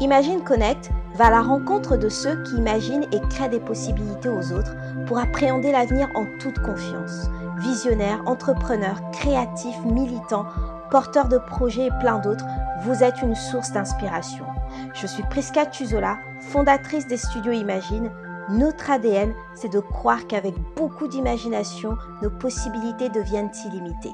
Imagine Connect va à la rencontre de ceux qui imaginent et créent des possibilités aux autres pour appréhender l'avenir en toute confiance. Visionnaires, entrepreneurs, créatifs, militants, porteurs de projets et plein d'autres, vous êtes une source d'inspiration. Je suis Prisca Tuzola, fondatrice des studios Imagine. Notre ADN, c'est de croire qu'avec beaucoup d'imagination, nos possibilités deviennent illimitées.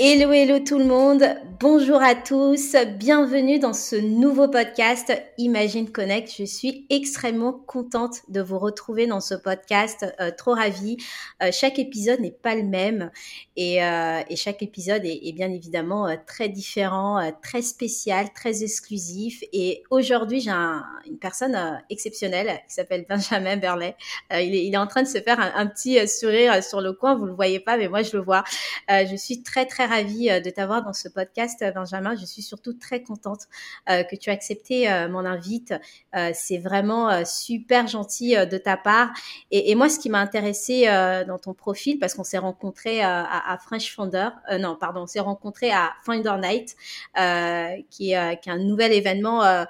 Hello, hello tout le monde. Bonjour à tous. Bienvenue dans ce nouveau podcast Imagine Connect. Je suis extrêmement contente de vous retrouver dans ce podcast. Euh, trop ravie. Euh, chaque épisode n'est pas le même et, euh, chaque épisode est, bien évidemment très différent, très spécial, très exclusif. Et aujourd'hui, j'ai un, une personne exceptionnelle qui s'appelle Benjamin Berlet. Il est, il, est, en train de se faire un, un, petit sourire sur le coin. Vous le voyez pas, mais moi je le vois. je suis très très ravie de t'avoir dans ce podcast Benjamin. Je suis surtout très contente euh, que tu aies accepté euh, mon invite. Euh, c'est vraiment super gentil de ta part. Et, moi, ce qui m'a intéressé dans ton profil, parce qu'on s'est rencontré à, French Founder, non, pardon, on s'est rencontré à Finder Night, qui, est, un nouvel événement euh,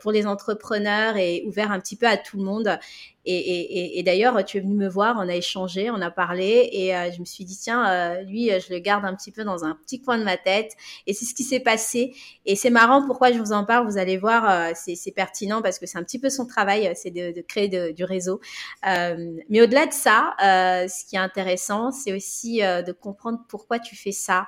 pour les entrepreneurs et ouvert un petit peu à tout le monde. Et, et, et d'ailleurs, tu es venu me voir, on a échangé, on a parlé, et euh, je me suis dit tiens, euh, lui, je le garde un petit peu dans un petit coin de ma tête. Et c'est ce qui s'est passé. Et c'est marrant pourquoi je vous en parle. Vous allez voir, c'est pertinent parce que c'est un petit peu son travail, c'est de, de, créer de, du réseau. mais au-delà de ça, ce qui est intéressant, c'est aussi de comprendre pourquoi tu fais ça.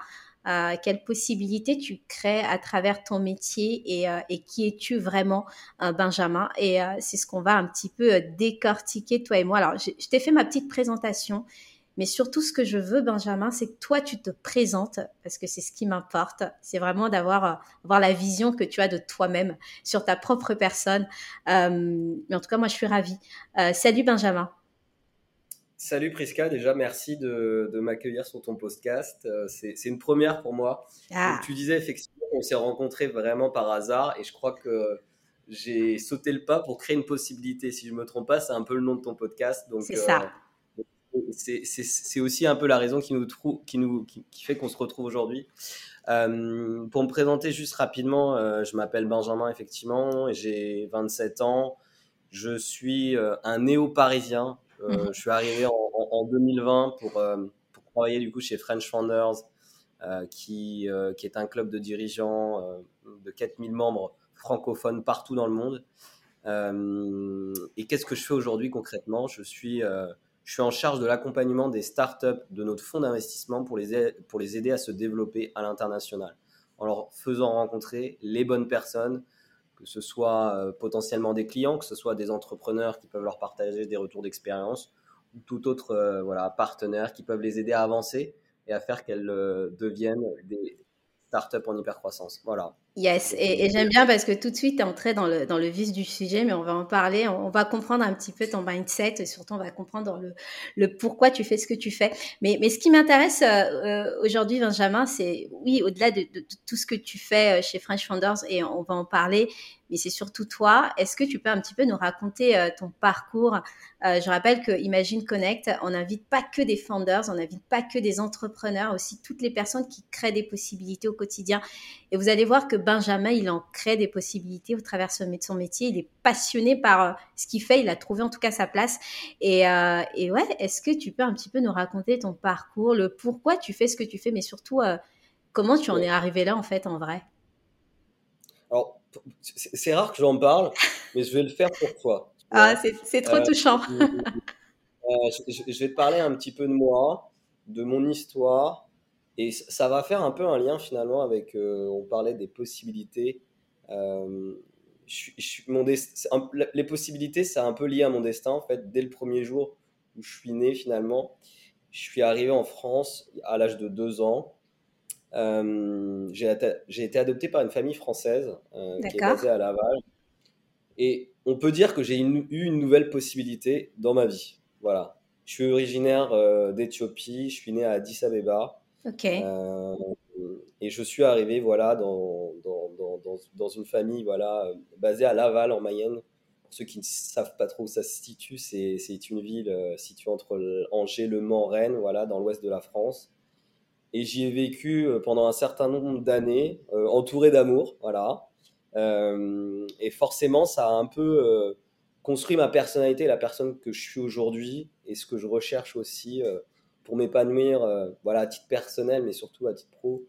Euh, quelles possibilités tu crées à travers ton métier et, euh, et qui es-tu vraiment, euh, Benjamin? Et c'est ce qu'on va un petit peu décortiquer, toi et moi. Alors, je, t'ai fait ma petite présentation, mais surtout ce que je veux, Benjamin, c'est que toi, tu te présentes, parce que c'est ce qui m'importe. C'est vraiment d'avoir avoir la vision que tu as de toi-même sur ta propre personne. mais en tout cas, moi, je suis ravie. salut, Benjamin. Salut Priska, déjà merci de, m'accueillir sur ton podcast. Euh, c'est une première pour moi. Ah. tu disais effectivement, on s'est rencontrés vraiment par hasard et je crois que j'ai sauté le pas pour créer une possibilité. Si je me trompe pas, c'est un peu le nom de ton podcast. C'est ça. Euh, c'est aussi un peu la raison qui nous, qui nous qui, fait qu'on se retrouve aujourd'hui. Euh, pour me présenter juste rapidement, je m'appelle Benjamin effectivement, j'ai 27 ans. Je suis un néo-parisien. Euh, mhm. Je suis arrivé en, 2020 pour, euh, pour, travailler du coup chez French Founders, euh, qui, qui est un club de dirigeants de 4000 membres francophones partout dans le monde. et qu'est-ce que je fais aujourd'hui concrètement? Je suis, je suis en charge de l'accompagnement des startups de notre fonds d'investissement pour les, pour les aider à se développer à l'international, en leur faisant rencontrer les bonnes personnes, que ce soit euh, potentiellement des clients, que ce soit des entrepreneurs qui peuvent leur partager des retours d'expérience, ou tout autre euh, voilà, partenaire qui peuvent les aider à avancer et à faire qu'elles euh, deviennent des startups en hypercroissance. Voilà. Yes, et, j'aime bien parce que tout de suite, tu es entré dans le, dans le vif du sujet, mais on va en parler, on, va comprendre un petit peu ton mindset et surtout on va comprendre le, le pourquoi tu fais ce que tu fais. Mais, mais ce qui m'intéresse euh, aujourd'hui, Benjamin, c'est oui, au-delà de, de, tout ce que tu fais euh, chez French Founders, et on va en parler, mais c'est surtout toi. Est-ce que tu peux un petit peu nous raconter euh, ton parcours? Je rappelle que Imagine Connect, on n'invite pas que des founders, on n'invite pas que des entrepreneurs, aussi toutes les personnes qui créent des possibilités au quotidien. Et vous allez voir que Benjamin, il en crée des possibilités au travers de son métier. Il est passionné par euh, ce qu'il fait. Il a trouvé en tout cas sa place. Et, euh, et ouais, est-ce que tu peux un petit peu nous raconter ton parcours, le pourquoi tu fais ce que tu fais, mais surtout euh, comment tu en es arrivé là en fait en vrai? Alors, c'est rare que j'en parle, mais je vais le faire pour toi. Ah, c'est trop touchant. je, je vais te parler un petit peu de moi, de mon histoire et ça va faire un peu un lien finalement avec, euh, on parlait des possibilités. Euh, je, mon les possibilités, c'est un peu lié à mon destin en fait. Dès le premier jour où je suis né finalement, je suis arrivé en France à l'âge de deux ans. Euh, j'ai été adopté par une famille française qui est basée à Laval. Et on peut dire que j'ai eu une nouvelle possibilité dans ma vie. Voilà. Je suis originaire d'Éthiopie, je suis né à Addis Abeba. Euh, et je suis arrivé voilà, dans, dans, dans, dans, une famille voilà, basée à Laval, en Mayenne. Pour ceux qui ne savent pas trop où ça se situe, c'est une ville euh, située entre Angers, Le Mans, Rennes, voilà, dans l'ouest de la France. Et j'y ai vécu euh, pendant un certain nombre d'années, entouré d'amour, voilà. et forcément, ça a un peu construit ma personnalité, la personne que je suis aujourd'hui et ce que je recherche aussi pour m'épanouir, voilà, à titre personnel, mais surtout à titre pro.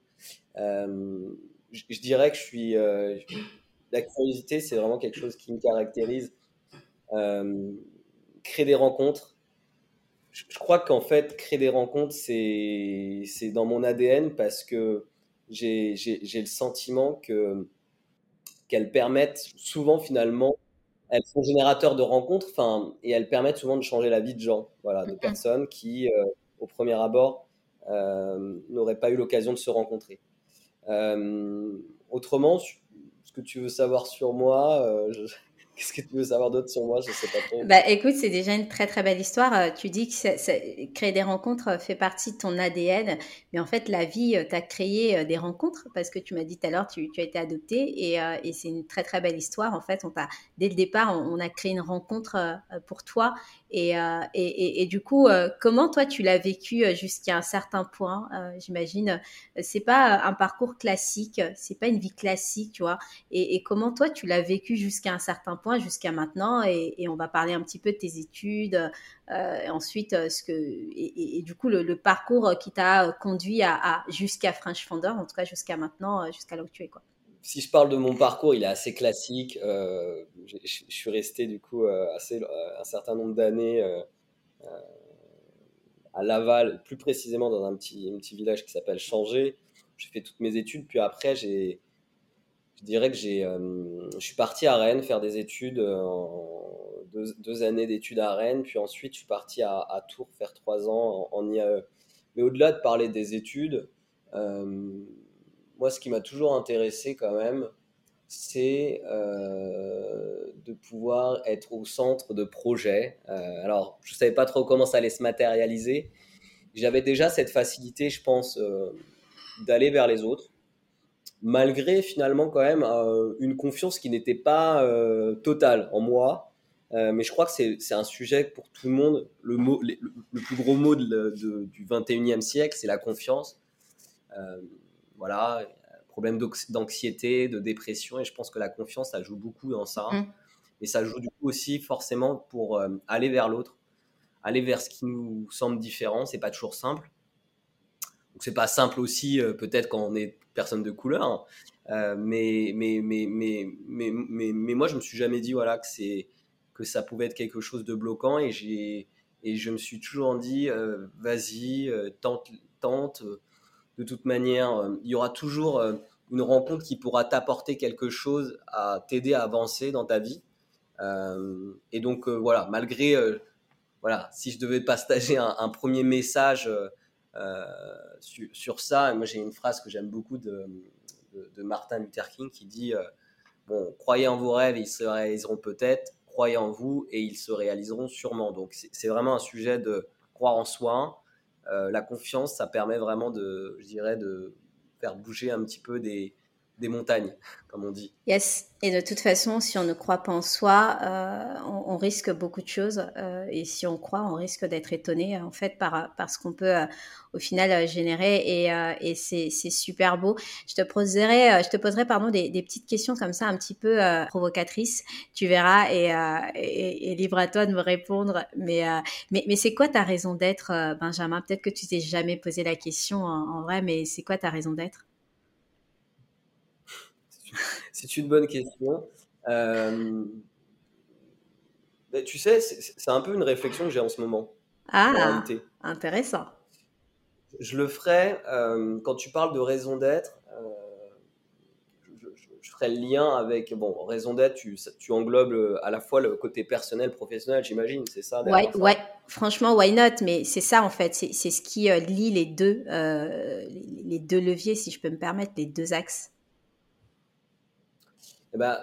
je, dirais que je suis la curiosité, c'est vraiment quelque chose qui me caractérise. créer des rencontres, je crois qu'en fait, créer des rencontres, c'est dans mon ADN parce que j'ai le sentiment que qu'elles permettent souvent finalement, elles sont générateurs de rencontres, enfin, et elles permettent souvent de changer la vie de gens, voilà, de personnes qui, euh, au premier abord, euh, n'auraient pas eu l'occasion de se rencontrer. Euh, autrement, ce que tu veux savoir sur moi, je, Qu'est-ce que tu veux savoir d'autre sur moi? Je sais pas trop. Bah, écoute, c'est déjà une très très belle histoire. Euh, tu dis que créer des rencontres euh, fait partie de ton ADN, mais en fait, la vie euh, t'a créé des rencontres parce que tu m'as dit tout à l'heure, tu, tu, as été adopté et, c'est une très très belle histoire. En fait, on dès le départ, on, a créé une rencontre pour toi et, et, et, du coup, comment toi tu l'as vécu jusqu'à un certain point? J'imagine, c'est pas un parcours classique, c'est pas une vie classique, tu vois. Et, comment toi tu l'as vécu jusqu'à un certain point jusqu'à maintenant et, on va parler un petit peu de tes études, euh, ensuite euh, ce que et, du coup le, parcours qui t'a conduit à, jusqu'à French Founder, en tout cas jusqu'à maintenant, euh, jusqu'à là où tu es quoi. Si je parle de mon parcours, il est assez classique. je, suis resté du coup assez un certain nombre d'années à Laval, plus précisément dans un petit, village qui s'appelle Changé. J'ai fait toutes mes études, puis après j'ai je dirais que j'ai, euh, je suis parti à Rennes faire des études, euh, deux, années d'études à Rennes, puis ensuite je suis parti à, Tours faire trois ans en, IAE. Mais au-delà de parler des études, euh, moi ce qui m'a toujours intéressé quand même, c'est de pouvoir être au centre de projets. alors je ne savais pas trop comment ça allait se matérialiser. J'avais déjà cette facilité, je pense, d'aller vers les autres malgré finalement quand même euh, une confiance qui n'était pas euh, totale en moi. Euh, mais je crois que c'est un sujet pour tout le monde. Le, mot, le, plus gros mot de, du 21e siècle, c'est la confiance. voilà, problème d'anxiété, de dépression, et je pense que la confiance, ça joue beaucoup dans ça. Mmh. Et ça joue du coup aussi forcément pour aller vers l'autre, aller vers ce qui nous semble différent. C'est pas toujours simple. Donc c'est pas simple aussi peut-être quand on est personne de couleur. Euh, mais, mais, mais, mais, mais, mais, moi, je me suis jamais dit voilà, que, que ça pouvait être quelque chose de bloquant. Et, et je me suis toujours dit euh, vas-y, euh, tente, tente. De toute manière, il y aura toujours une rencontre qui pourra t'apporter quelque chose à t'aider à avancer dans ta vie. et donc, voilà, malgré. voilà, si je devais partager un, un premier message euh, sur, ça, moi j'ai une phrase que j'aime beaucoup de, Martin Luther King qui dit euh, Bon, croyez en vos rêves, ils se réaliseront peut-être, croyez en vous et ils se réaliseront sûrement. Donc c'est vraiment un sujet de croire en soi. Euh, la confiance, ça permet vraiment de, je dirais, de faire bouger un petit peu des, des montagnes, comme on dit. Yes, et de toute façon, si on ne croit pas en soi, euh, on, risque beaucoup de choses. Euh, et si on croit, on risque d'être étonné en fait par, par ce qu'on peut euh, au final générer. Et, c'est super beau. Je te poserai, je te poserai pardon, des, petites questions comme ça, un petit peu provocatrices. Tu verras et, et, libre à toi de me répondre. Mais, mais, mais c'est quoi ta raison d'être, Benjamin? Peut-être que tu t'es jamais posé la question en vrai, mais c'est quoi ta raison d'être? c'est une bonne question. Euh, tu sais, c'est un peu une réflexion que j'ai en ce moment. Ah, intéressant. Je le ferai euh, quand tu parles de raison d'être. Euh, je, ferai le lien avec bon raison d'être. Tu, tu englobes à la fois le côté personnel, professionnel, j'imagine, c'est ça. Ouais, ouais. Franchement, why not? Mais c'est ça en fait. C'est ce qui lie les deux, les deux leviers, si je peux me permettre, les deux axes. Eh ben,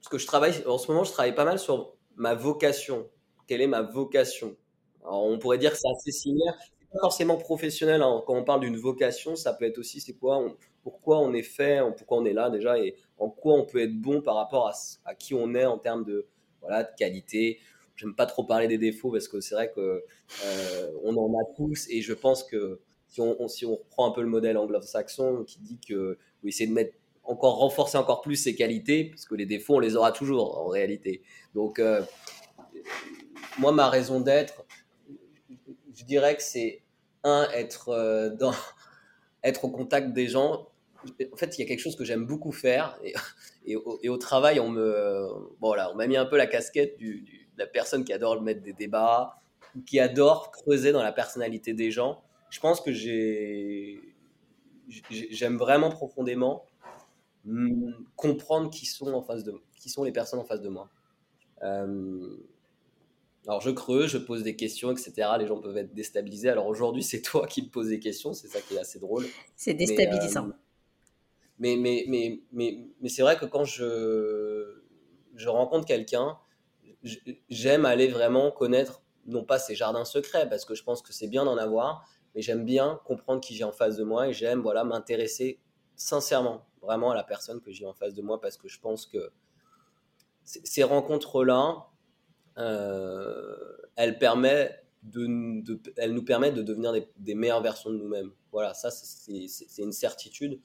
parce que je travaille, en ce moment, je travaille pas mal sur ma vocation. Quelle est ma vocation? Alors, on pourrait dire que c'est assez similaire. Pas forcément professionnel. Hein. Quand on parle d'une vocation, ça peut être aussi c'est quoi, pourquoi on est fait, pourquoi on est là déjà, et en quoi on peut être bon par rapport à, à qui on est en termes de voilà de qualité. J'aime pas trop parler des défauts parce que c'est vrai que euh, on en a tous, et je pense que si on, si on reprend un peu le modèle anglo-saxon qui dit que oui, c'est de mettre encore renforcer encore plus ses qualités, parce que les défauts, on les aura toujours en réalité. Donc, moi, ma raison d'être, je dirais que c'est un, être, dans, être au contact des gens. En fait, il y a quelque chose que j'aime beaucoup faire. Et, et, au, travail, on me, bon, on m'a mis un peu la casquette du, de la personne qui adore mettre des débats, qui adore creuser dans la personnalité des gens. Je pense que j'ai, j'aime vraiment profondément comprendre qui sont en face de, qui sont les personnes en face de moi. Euh, alors je creuse, je pose des questions, etc. Les gens peuvent être déstabilisés. Alors aujourd'hui, c'est toi qui me poses des questions, c'est ça qui est assez drôle. C'est déstabilisant. Euh, mais, mais, mais, mais, mais, c'est vrai que quand je, je rencontre quelqu'un, j'aime aller vraiment connaître, non pas ses jardins secrets, parce que je pense que c'est bien d'en avoir, mais j'aime bien comprendre qui j'ai en face de moi et j'aime voilà, m'intéresser sincèrement, vraiment à la personne que j'ai en face de moi, parce que je pense que ces rencontres-là, euh, elles, elles nous permettent de devenir des, meilleures versions de nous-mêmes. Voilà, ça c'est une certitude.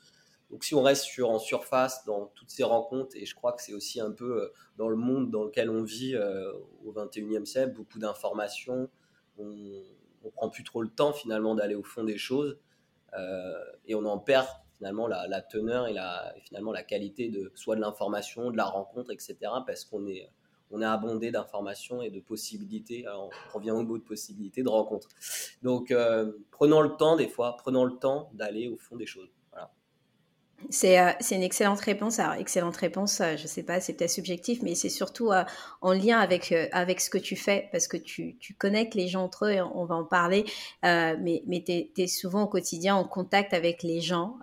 Donc si on reste sur, en surface dans toutes ces rencontres, et je crois que c'est aussi un peu euh, dans le monde dans lequel on vit euh, au 21e siècle, beaucoup d'informations, on ne prend plus trop le temps finalement d'aller au fond des choses, et on en perd finalement la, teneur et, la, finalement la qualité de soit de l'information, de la rencontre, etc. Parce qu'on est, on est abondé d'informations et de possibilités. Alors, on revient au mot de possibilités, de rencontres. Donc, prenons le temps des fois, prenons le temps d'aller au fond des choses. Euh, c'est une excellente réponse. Alors, excellente réponse, euh, je ne sais pas, c'est peut-être subjectif, mais c'est surtout euh, en lien avec, avec ce que tu fais, parce que tu, tu connectes les gens entre eux, et on va en parler, mais, mais tu es, souvent au quotidien en contact avec les gens,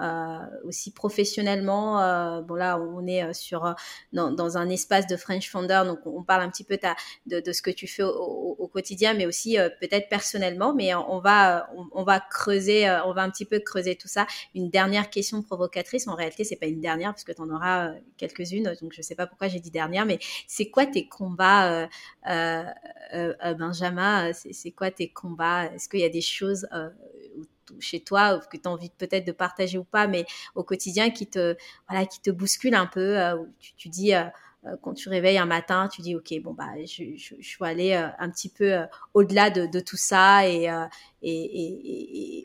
aussi professionnellement. bon, là, on est sur, dans, dans, un espace de French Founder, donc on parle un petit peu ta, de, de, ce que tu fais au, au, quotidien, mais aussi peut-être personnellement, mais on va, on, on va creuser, on va un petit peu creuser tout ça. Une dernière question provocatrice en réalité, c'est pas une dernière parce que tu en auras euh, quelques-unes. Donc, je sais pas pourquoi j'ai dit dernière, mais c'est quoi tes combats, euh, euh, Benjamin C'est quoi tes combats? Est-ce qu'il y a des choses chez toi que tu as envie peut-être de partager ou pas, mais au quotidien qui te, voilà, qui te bouscule un peu tu, dis quand tu réveilles un matin, tu dis ok bon bah je, je, je vais aller un petit peu au-delà de, tout ça et,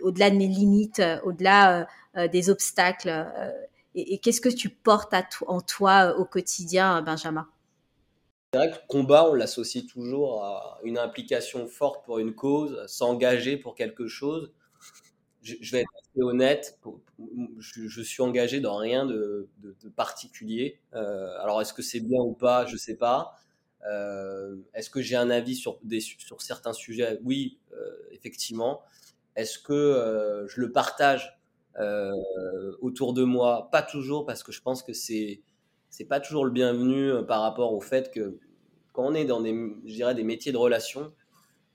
au-delà de mes limites, au-delà des obstacles euh, et, qu'est-ce que tu portes en toi euh, au quotidien, Benjamin? C'est vrai que le combat, on l'associe toujours à une implication forte pour une cause, s'engager pour quelque chose. Je, vais être assez honnête, je, suis engagé dans rien de, particulier. alors, est-ce que c'est bien ou pas? Je ne sais pas. est-ce que j'ai un avis sur, des, sur certains sujets? Oui, effectivement. Est-ce que je le partage? euh, autour de moi. Pas toujours, parce que je pense que c'est c'est pas toujours le bienvenu euh, par rapport au fait que quand on est dans des, je dirais, des métiers de relation,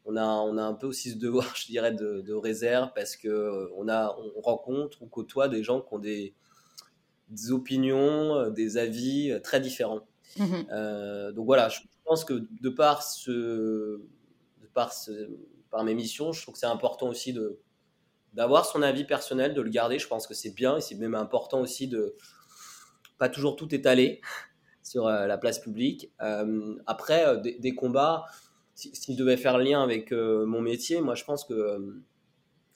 on a, on a un peu aussi ce devoir, je dirais, de, de réserve parce que euh, on, a, on rencontre ou côtoie des gens qui ont des, des opinions, des avis très différents. Mmh donc voilà, je pense que de par, ce, de par, ce, par mes missions, je trouve que c'est important aussi de, d'avoir son avis personnel, de le garder. Je pense que c'est bien et c'est même important aussi de pas toujours tout étaler sur euh, la place publique. Euh, après, euh, des, combats, si, je devais faire lien avec mon métier, moi je pense que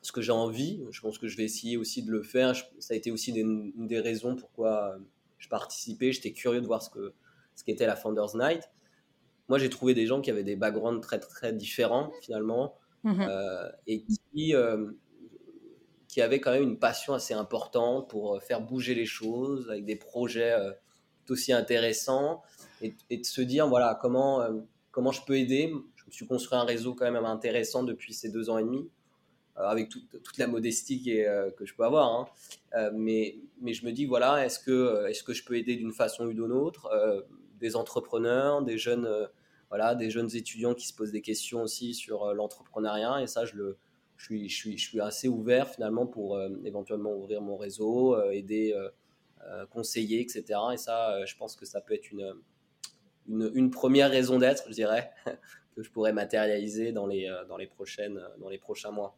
ce que j'ai envie, je pense que je vais essayer aussi de le faire. ça a été aussi une des raisons pourquoi je participais. J'étais curieux de voir ce que ce qu'était la Founders Night. Moi, j'ai trouvé des gens qui avaient des backgrounds très très différents finalement mmh et qui qui avait quand même une passion assez importante pour euh, faire bouger les choses avec des projets euh, tout aussi intéressants et, de se dire voilà comment, euh, comment je peux aider. Je me suis construit un réseau quand même intéressant depuis ces deux ans et demi avec toute la modestie que je peux avoir. Hein. mais, mais je me dis, voilà, est-ce que, est-ce que je peux aider d'une façon ou d'une autre des entrepreneurs, des jeunes, voilà, des jeunes étudiants qui se posent des questions aussi sur l'entrepreneuriat. Et ça, je le, je suis, je suis, je suis assez ouvert finalement pour euh, éventuellement ouvrir mon réseau, euh, aider, euh, conseiller, etc. Et ça, je pense que ça peut être une, une, une première raison d'être, je dirais, que je pourrais matérialiser dans les, dans les, prochaines, dans les prochains mois.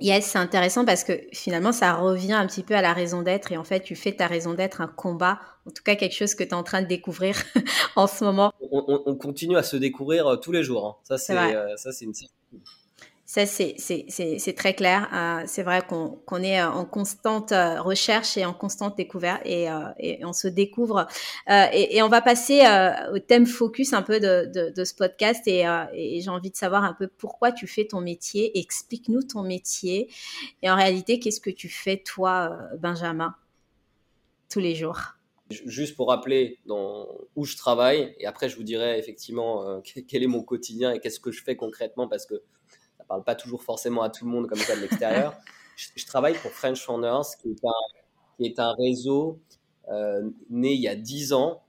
Yes, c'est intéressant parce que finalement, ça revient un petit peu à la raison d'être et en fait, tu fais ta raison d'être un combat, en tout cas quelque chose que tu es en train de découvrir en ce moment. On, continue à se découvrir tous les jours. Hein. Ça, c'est une ça, c'est très clair. Euh, c'est vrai qu'on est euh, en constante euh, recherche et en constante découverte et, on se découvre. Et, on va passer au thème focus un peu de, ce podcast et, j'ai envie de savoir un peu pourquoi tu fais ton métier. Explique-nous ton métier et en réalité, qu'est-ce que tu fais toi, Benjamin, tous les jours? Juste pour rappeler où je travaille et après je vous dirai effectivement quel est mon quotidien et qu'est-ce que je fais concrètement parce que ça parle pas toujours forcément à tout le monde comme ça de l'extérieur. je, travaille pour French Founders, qui est un, qui est un réseau euh, né il y a 10 ans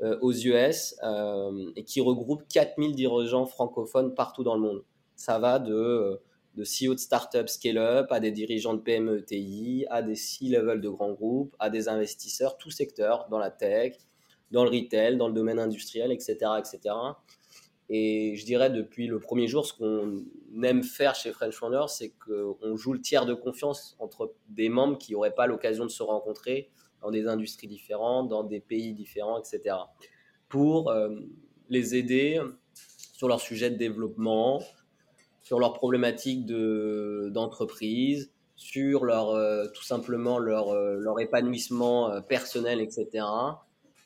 euh, aux US euh, et qui regroupe 4000 dirigeants francophones partout dans le monde. Ça va de, de CEO de start-up scale-up à des dirigeants de PME TI, à des C-level de grands groupes, à des investisseurs, tout secteur, dans la tech, dans le retail, dans le domaine industriel, etc. etc. Et je dirais depuis le premier jour, ce qu'on aime faire chez French Founders, c'est qu'on joue le tiers de confiance entre des membres qui n'auraient pas l'occasion de se rencontrer dans des industries différentes, dans des pays différents, etc. Pour euh, les aider sur leur sujet de développement, sur leurs problématiques d'entreprise, sur leur, euh, tout simplement leur, euh, leur épanouissement personnel, etc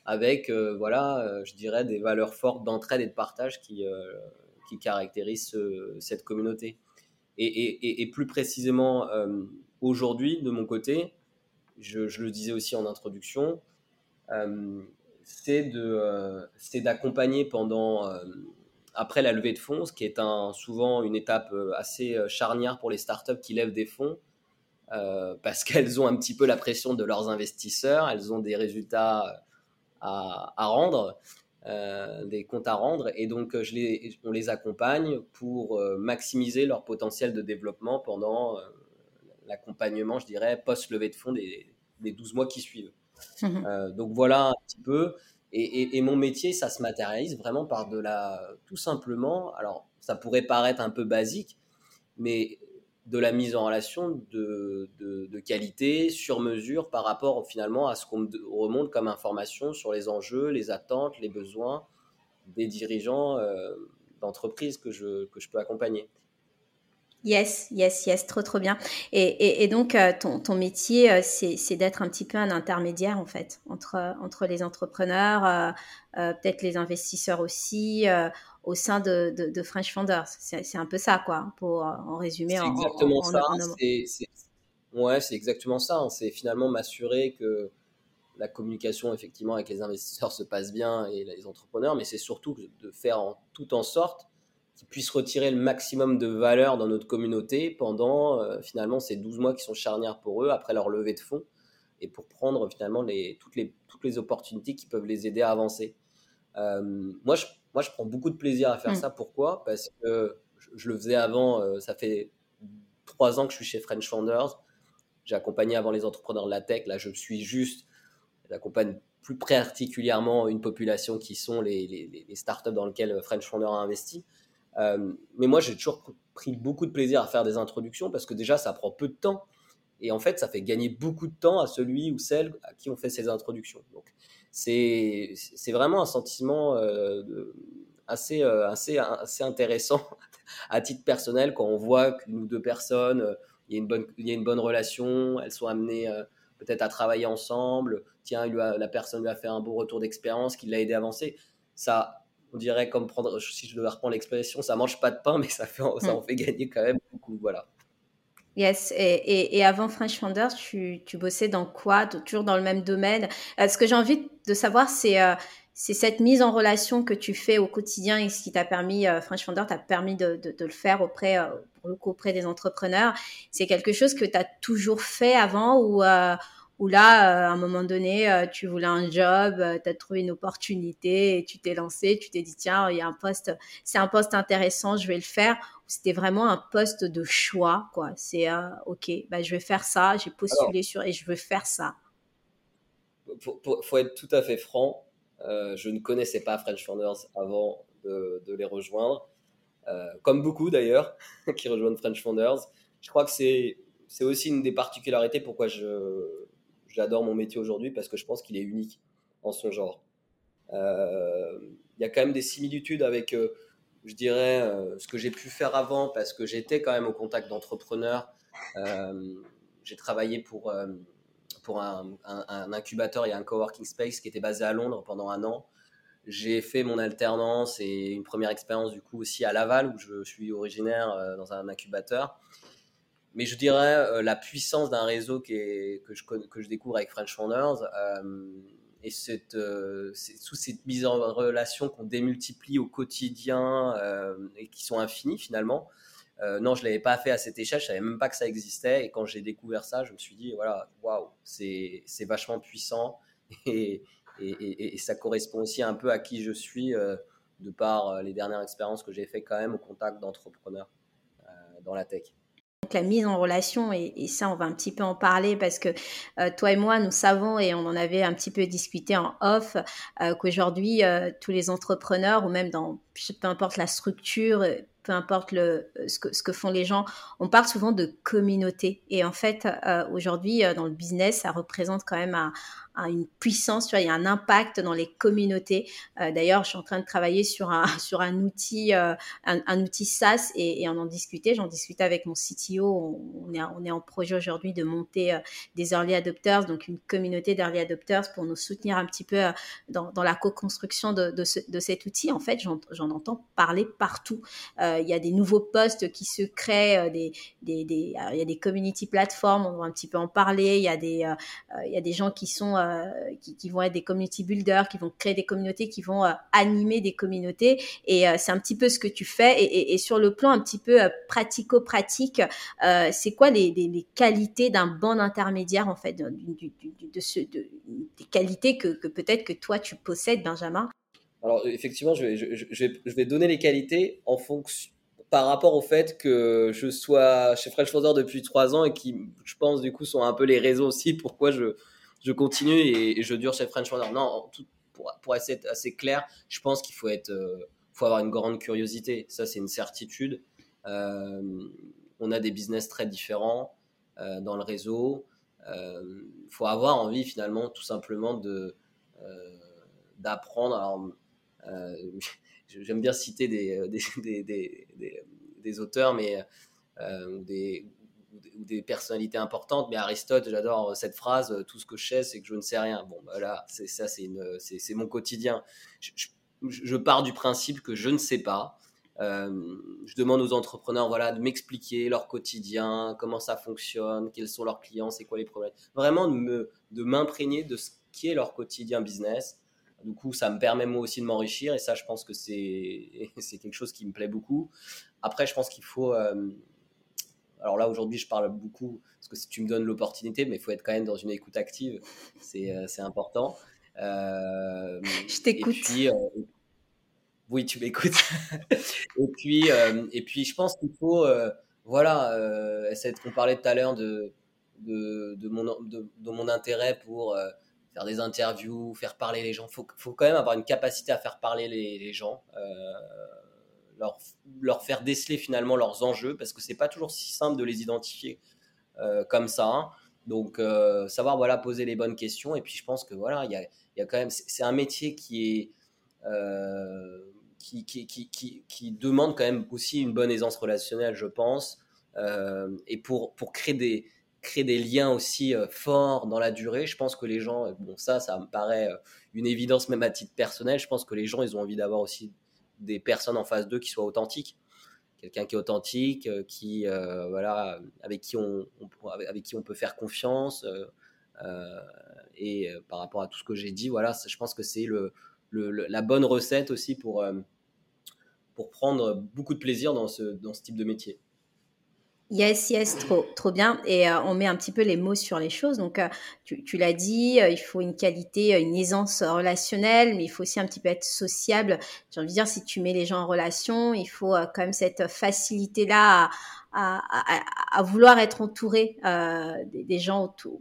avec euh, voilà, euh, je dirais des valeurs fortes d'entraide et de partage qui, euh, qui caractérisent cette communauté. Et, plus précisément, aujourd'hui, de mon côté, je, le disais aussi en introduction, c'est d'accompagner pendant après la levée de fonds, ce qui est souvent une étape assez charnière pour les startups qui lèvent des fonds, parce qu'elles ont un petit peu la pression de leurs investisseurs, elles ont des résultats à, rendre, euh, des comptes à rendre, et donc je les, on les accompagne pour euh, maximiser leur potentiel de développement pendant euh, l'accompagnement, je dirais, post-levée de fonds des, des 12 mois qui suivent. Mmh donc voilà un petit peu. Et, et, mon métier, ça se matérialise vraiment par de la, tout simplement, alors ça pourrait paraître un peu basique, mais de la mise en relation de, qualité sur mesure par rapport finalement à ce qu'on remonte comme information sur les enjeux, les attentes, les besoins des dirigeants euh, d'entreprises que que je peux accompagner. Yes, yes, yes, trop, trop bien. Et, et, donc, euh, ton, ton, métier, euh, c'est d'être un petit peu un intermédiaire, en fait, entre, entre les entrepreneurs, peut-être les investisseurs aussi, au sein de, de, French Founders. C'est un peu ça, quoi, pour en résumer. C'est exactement ça. ouais, c'est exactement ça. C'est finalement m'assurer que la communication, effectivement, avec les investisseurs se passe bien et les entrepreneurs, mais c'est surtout de faire en, tout en sorte qu'ils puissent retirer le maximum de valeur dans notre communauté pendant euh, finalement ces 12 mois qui sont charnières pour eux après leur levée de fonds et pour prendre finalement les, toutes, les, toutes les opportunités qui peuvent les aider à avancer. Euh, moi, je moi, je prends beaucoup de plaisir à faire mm. ça. Pourquoi? Parce que je, le faisais avant, euh, ça fait trois ans que je suis chez French Founders. J'ai accompagné avant les entrepreneurs de la tech. Là, je suis juste, j'accompagne plus particulièrement une population qui sont les, les, startups dans lesquelles French Founders a investi. Euh, mais moi, j'ai toujours pris beaucoup de plaisir à faire des introductions parce que déjà, ça prend peu de temps. Et en fait, ça fait gagner beaucoup de temps à celui ou celle à qui on fait ces introductions. Donc, c'est vraiment un sentiment euh, assez, euh, assez, assez intéressant à titre personnel quand on voit qu'une ou deux personnes, il y, a une bonne, y a une bonne relation, elles sont amenées peut-être à travailler ensemble, tiens, la personne lui a fait un bon retour d'expérience qui l'a aidé à avancer. Ça, on dirait comme prendre, si je devais reprendre l'expression, ça mange pas de pain, mais ça, fait, ça mm. en fait gagner quand même beaucoup. Voilà. Yes, et, et, avant French Founders, tu, tu, bossais dans quoi? Toujours dans le même domaine? Euh, Ce que j'ai envie de savoir, c'est euh, cette mise en relation que tu fais au quotidien et ce qui t'a permis, euh, French Founders t'a permis de, de, de, le faire auprès, pour le coup, auprès des entrepreneurs. C'est quelque chose que tu as toujours fait avant ou où là, euh, à un moment donné, euh, tu voulais un job, euh, tu as trouvé une opportunité et tu t'es lancé, tu t'es dit, tiens, il y a un poste, c'est un poste intéressant, je vais le faire. C'était vraiment un poste de choix, quoi. C'est, OK, bah, je vais faire ça, j'ai postulé sur et je veux faire ça. Il faut être tout à fait franc. je ne connaissais pas French Founders avant de, de les rejoindre. comme beaucoup d'ailleurs qui rejoignent French Founders. je crois que c'est aussi une des particularités pourquoi je j'adore mon métier aujourd'hui parce que je pense qu'il est unique en son genre. Euh, il y a quand même des similitudes avec, euh, je dirais, euh, ce que j'ai pu faire avant parce que j'étais quand même au contact d'entrepreneurs. j'ai travaillé pour, pour un, un, incubateur et un coworking space qui était basé à Londres pendant un an. J'ai fait mon alternance et une première expérience du coup aussi à Laval où je suis originaire dans un incubateur. Mais je dirais la puissance d'un réseau que, je, découvre avec French Founders et cette, euh, sous cette mise en relation qu'on démultiplie au quotidien euh, et qui sont infinies finalement. Euh, non, je l'avais pas fait à cette échelle, je savais même pas que ça existait. Et quand j'ai découvert ça, je me suis dit, voilà, waouh, c'est vachement puissant et, et, ça correspond aussi un peu à qui je suis de par les dernières expériences que j'ai fait quand même au contact d'entrepreneurs dans la tech la mise en relation, et, ça, on va un petit peu en parler parce que euh, toi et moi, nous savons, et on en avait un petit peu discuté en off, euh, qu'aujourd'hui, euh, tous les entrepreneurs, ou même dans peu importe la structure, peu importe le, ce, que, ce que font les gens, on parle souvent de communauté. Et en fait, aujourd'hui, dans le business, ça représente quand même un, une puissance, tu vois, il y a un impact dans les communautés. Euh, d'ailleurs, je suis en train de travailler sur un, sur un outil, euh, un, outil SaaS et, on en discutait. J'en discutais avec mon CTO. On, est, on est en projet aujourd'hui de monter euh, des early adopters, donc une communauté d'early adopters pour nous soutenir un petit peu dans, dans la co-construction de, de, ce, de, cet outil. En fait, j'en entends parler partout. il y a des nouveaux postes qui se créent, des, des, des il y a des community platforms, on va un petit peu en parler. Il y a des, il y a des gens qui sont euh, qui, vont être des community builders, qui vont créer des communautés, qui vont euh, animer des communautés. Et euh, c'est un petit peu ce que tu fais. Et, sur le plan un petit peu pratico-pratique, c'est quoi les, qualités d'un bon intermédiaire en fait, de, ce, des qualités que, peut-être que toi tu possèdes, Benjamin? Alors effectivement, je vais, donner les qualités en fonction par rapport au fait que je sois chez Fresh Founder depuis trois ans et qui, je pense, du coup, sont un peu les raisons aussi pourquoi je, je continue et, je dure chez French Wonder. Non, pour, être assez clair, je pense qu'il faut être, euh, faut avoir une grande curiosité. Ça, c'est une certitude. Euh, on a des business très différents euh, dans le réseau. Il faut avoir envie finalement, tout simplement, de d'apprendre. Alors, j'aime bien citer des, des, des, des auteurs, mais des, ou des personnalités importantes, mais Aristote, j'adore cette phrase, euh, tout ce que je sais, c'est que je ne sais rien. Bon, bah c'est ça, c'est mon quotidien. Je, pars du principe que je ne sais pas. Euh, je demande aux entrepreneurs, voilà, de m'expliquer leur quotidien, comment ça fonctionne, quels sont leurs clients, c'est quoi les problèmes. Vraiment de m'imprégner de ce qui est leur quotidien business. Du coup, ça me permet moi aussi de m'enrichir et ça, je pense que c'est, c'est quelque chose qui me plaît beaucoup. Après, je pense qu'il faut, euh, alors là, aujourd'hui, je parle beaucoup, parce que si tu me donnes l'opportunité, mais il faut être quand même dans une écoute active, c'est euh, important. Euh, je t'écoute. Euh, oui, tu m'écoutes. et, puis, et puis, je pense qu'il faut, voilà, on parlait tout à l'heure de, de, de, mon, de, mon intérêt pour faire des interviews, faire parler les gens. Il faut, faut, quand même avoir une capacité à faire parler les, les gens leur, leur faire déceler finalement leurs enjeux, parce que c'est pas toujours si simple de les identifier euh, comme ça. Hein. Donc, euh, savoir voilà poser les bonnes questions. Et puis, je pense que voilà, il y a, y a, quand même, c'est un métier qui est euh, qui, qui, qui, qui, demande quand même aussi une bonne aisance relationnelle, je pense. et pour, pour créer des créer des liens aussi forts dans la durée. Je pense que les gens, bon ça, ça me paraît une évidence même à titre personnel. Je pense que les gens, ils ont envie d'avoir aussi des personnes en face d'eux qui soient authentiques. Quelqu'un qui est authentique, euh, qui, euh, voilà, avec qui on, avec qui on peut faire confiance. Euh, et par rapport à tout ce que j'ai dit, voilà, je pense que c'est le, la bonne recette aussi pour, pour prendre beaucoup de plaisir dans ce, dans ce type de métier. Yes, yes, trop, trop bien. Et euh, on met un petit peu les mots sur les choses. Donc, euh, tu, tu l'as dit, euh, il faut une qualité, une aisance relationnelle, mais il faut aussi un petit peu être sociable. J'ai envie de dire, si tu mets les gens en relation, il faut quand même cette facilité-là à, à, à, à, vouloir être entouré des, des, gens autour,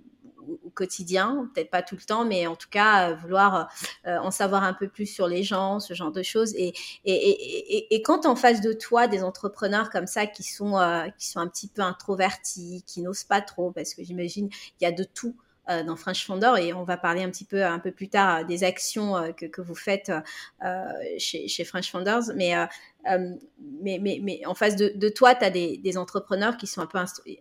quotidien, peut-être pas tout le temps, mais en tout cas vouloir en savoir un peu plus sur les gens, ce genre de choses. Et, et, et, et quand en face de toi des entrepreneurs comme ça qui sont qui sont un petit peu introvertis, qui n'osent pas trop, parce que j'imagine il y a de tout. Euh, dans French Founder et on va parler un petit peu un peu plus tard euh, des actions euh, que, que, vous faites chez, French Founders. Mais, mais, mais, mais, en face de, de toi, tu as des, des, entrepreneurs qui sont un peu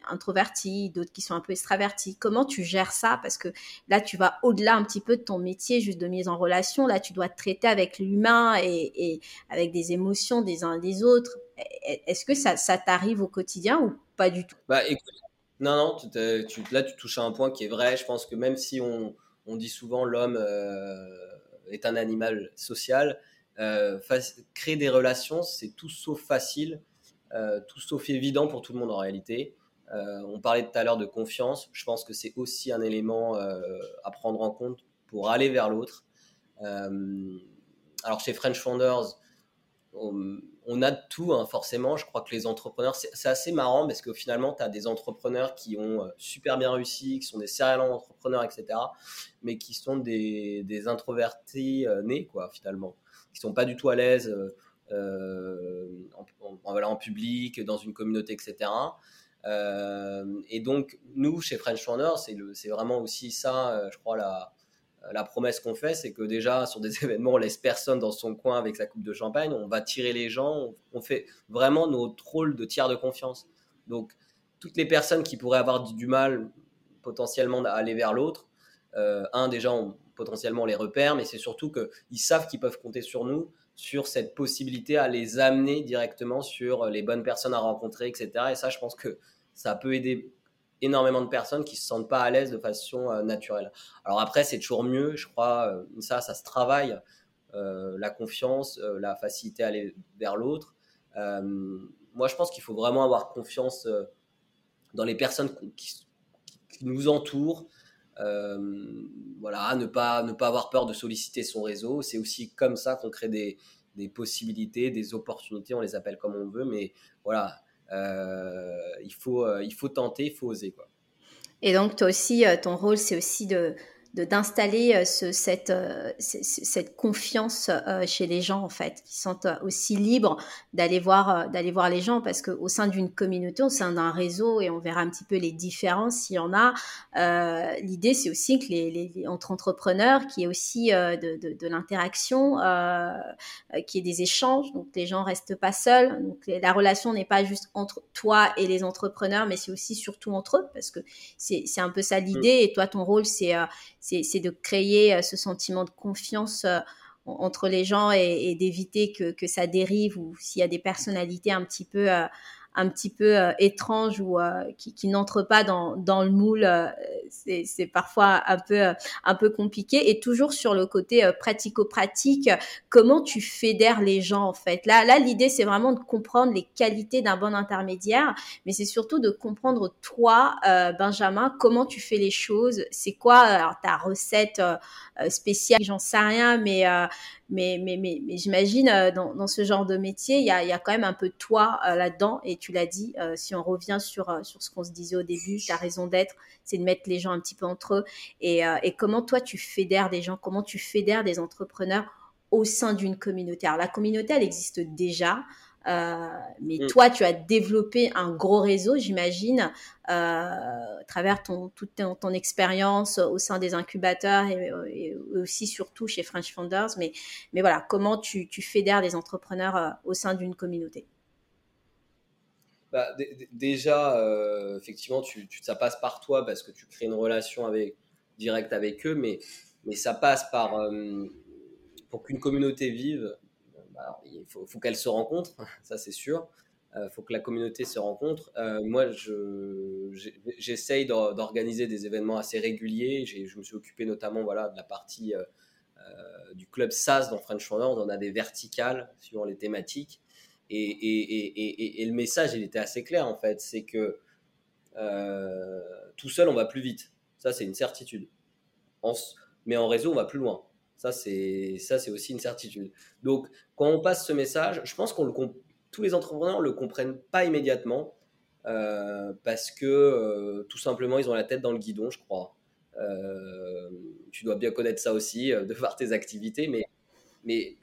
introvertis, d'autres qui sont un peu extravertis. Comment tu gères ça? Parce que là, tu vas au-delà un petit peu de ton métier juste de mise en relation. Là, tu dois te traiter avec l'humain et, avec des émotions des uns et des autres. Est-ce que ça, ça t'arrive au quotidien ou pas du tout? Bah, non, non, là, tu touches à un point qui est vrai. Je pense que même si on, on dit souvent l'homme euh, est un animal social, euh, créer des relations, c'est tout sauf facile, euh, tout sauf évident pour tout le monde en réalité. on parlait tout à l'heure de confiance. Je pense que c'est aussi un élément à prendre en compte pour aller vers l'autre. alors chez French Founders, a de tout, hein, forcément. Je crois que les entrepreneurs, c'est assez marrant parce que finalement, tu as des entrepreneurs qui ont euh, super bien réussi, qui sont des serial entrepreneurs, etc., mais qui sont des, introvertis euh, nés, quoi, finalement, qui sont pas du tout à l'aise euh, en, public, dans une communauté, etc. et donc, nous, chez French Founders, c'est vraiment aussi ça, je crois, la, la promesse qu'on fait, c'est que déjà sur des événements, on laisse personne dans son coin avec sa coupe de champagne, on va tirer les gens, on, fait vraiment notre rôle de tiers de confiance. Donc, toutes les personnes qui pourraient avoir du mal potentiellement à aller vers l'autre, euh, un, déjà, on, potentiellement, les repère, mais c'est surtout qu'ils savent qu'ils peuvent compter sur nous, sur cette possibilité à les amener directement sur les bonnes personnes à rencontrer, etc. Et ça, je pense que ça peut aider énormément de personnes qui se sentent pas à l'aise de façon euh, naturelle. Alors après, c'est toujours mieux, je crois, euh, ça, ça se travaille, euh, la confiance, la facilité à aller vers l'autre. moi, je pense qu'il faut vraiment avoir confiance dans les personnes qui, nous entourent. voilà, ne pas, ne pas avoir peur de solliciter son réseau. C'est aussi comme ça qu'on crée des, des possibilités, des opportunités, on les appelle comme on veut, mais voilà, il, faut, euh, il faut tenter, il faut oser. Quoi. Et donc, toi aussi, euh, ton rôle, c'est aussi de, d'installer euh, ce, cette, euh, cette confiance euh, chez les gens en fait, qui sont aussi libres d'aller voir d'aller voir les gens parce que au sein d'une communauté, au sein d'un réseau et on verra un petit peu les différences s'il y en a. Euh, L'idée c'est aussi que les, les, entre entrepreneurs, qui est aussi de, de, de l'interaction, euh, qui est des échanges, donc les gens restent pas seuls. Donc la relation n'est pas juste entre toi et les entrepreneurs, mais c'est aussi surtout entre eux parce que c'est un peu ça l'idée. Et toi ton rôle c'est c'est de créer euh, ce sentiment de confiance euh, entre les gens et, d'éviter que, que, ça dérive ou s'il y a des personnalités un petit peu euh, un petit peu euh, étrange ou euh, qui, qui n'entre pas dans, dans le moule, euh, c'est parfois un peu un peu compliqué. Et toujours sur le côté pratico-pratique, comment tu fédères les gens en fait? Là, là, l'idée c'est vraiment de comprendre les qualités d'un bon intermédiaire, mais c'est surtout de comprendre toi, Benjamin, comment tu fais les choses. C'est quoi ta recette spéciale? J'en sais rien, mais mais, mais, mais, mais j'imagine euh, dans, dans, ce genre de métier, il y a, y a, quand même un peu de toi euh, là-dedans. Et tu l'as dit, euh, si on revient sur, sur ce qu'on se disait au début, ta raison d'être, c'est de mettre les gens un petit peu entre eux. Et, et comment toi, tu fédères des gens, comment tu fédères des entrepreneurs au sein d'une communauté? Alors la communauté, elle existe déjà. Euh, mais mm. toi, tu as développé un gros réseau, j'imagine, euh, à travers ton, toute ton, ton expérience au sein des incubateurs et, aussi surtout chez French Founders. Mais, mais voilà, comment tu, tu fédères des entrepreneurs euh, au sein d'une communauté? Bah, Déjà, euh, effectivement, tu, tu, ça passe par toi parce que tu crées une relation avec, directe avec eux, mais, mais ça passe par, euh, pour qu'une communauté vive, il faut, qu'elle se rencontre, ça c'est sûr. Il euh, faut que la communauté se rencontre. Euh, moi, j'essaye d'organiser des événements assez réguliers. Je me suis occupé notamment voilà, de la partie euh, du club SAS dans French Founders. On a des verticales suivant les thématiques. Et, le message, il était assez clair en fait. C'est que tout seul, on va plus vite. Ça, c'est une certitude. mais en réseau, on va plus loin. Ça, c'est aussi une certitude. Donc, quand on passe ce message, je pense qu'on tous les entrepreneurs le comprennent pas immédiatement euh, parce que euh, tout simplement ils ont la tête dans le guidon, je crois. tu dois bien connaître ça aussi, de voir tes activités, mais, mais,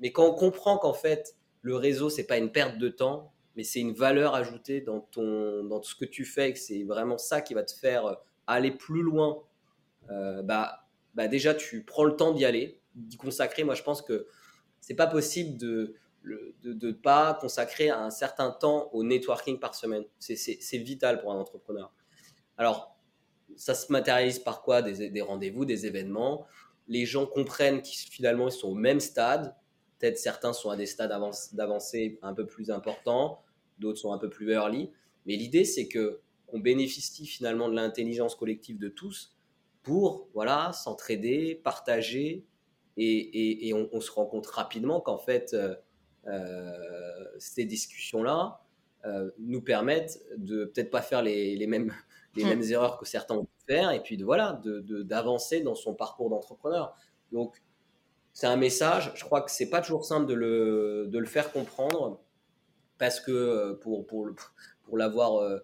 mais quand on comprend qu'en fait, le réseau, c'est pas une perte de temps, mais c'est une valeur ajoutée dans, ton, dans ce que tu fais, et que c'est vraiment ça qui va te faire aller plus loin, bah, bah déjà, tu prends le temps d'y aller, d'y consacrer. Moi, je pense que c'est pas possible de ne pas consacrer un certain temps au networking par semaine. C'est vital pour un entrepreneur. Alors, ça se matérialise par quoi? Des, des rendez-vous, des événements. Les gens comprennent qu'ils finalement ils sont au même stade. Peut-être certains sont à des stades d'avancée un peu plus importants, d'autres sont un peu plus early. Mais l'idée, c'est que on bénéficie finalement de l'intelligence collective de tous pour voilà s'entraider, partager, et, et, on, se rend compte rapidement qu'en fait, euh, euh, ces discussions-là euh, nous permettent de peut-être pas faire les, les mêmes, les mm. mêmes erreurs que certains ont pu faire, et puis de, voilà, d'avancer de, dans son parcours d'entrepreneur. Donc, c'est un message. Je crois que c'est pas toujours simple de le, de le faire comprendre parce que pour, pour, pour l'avoir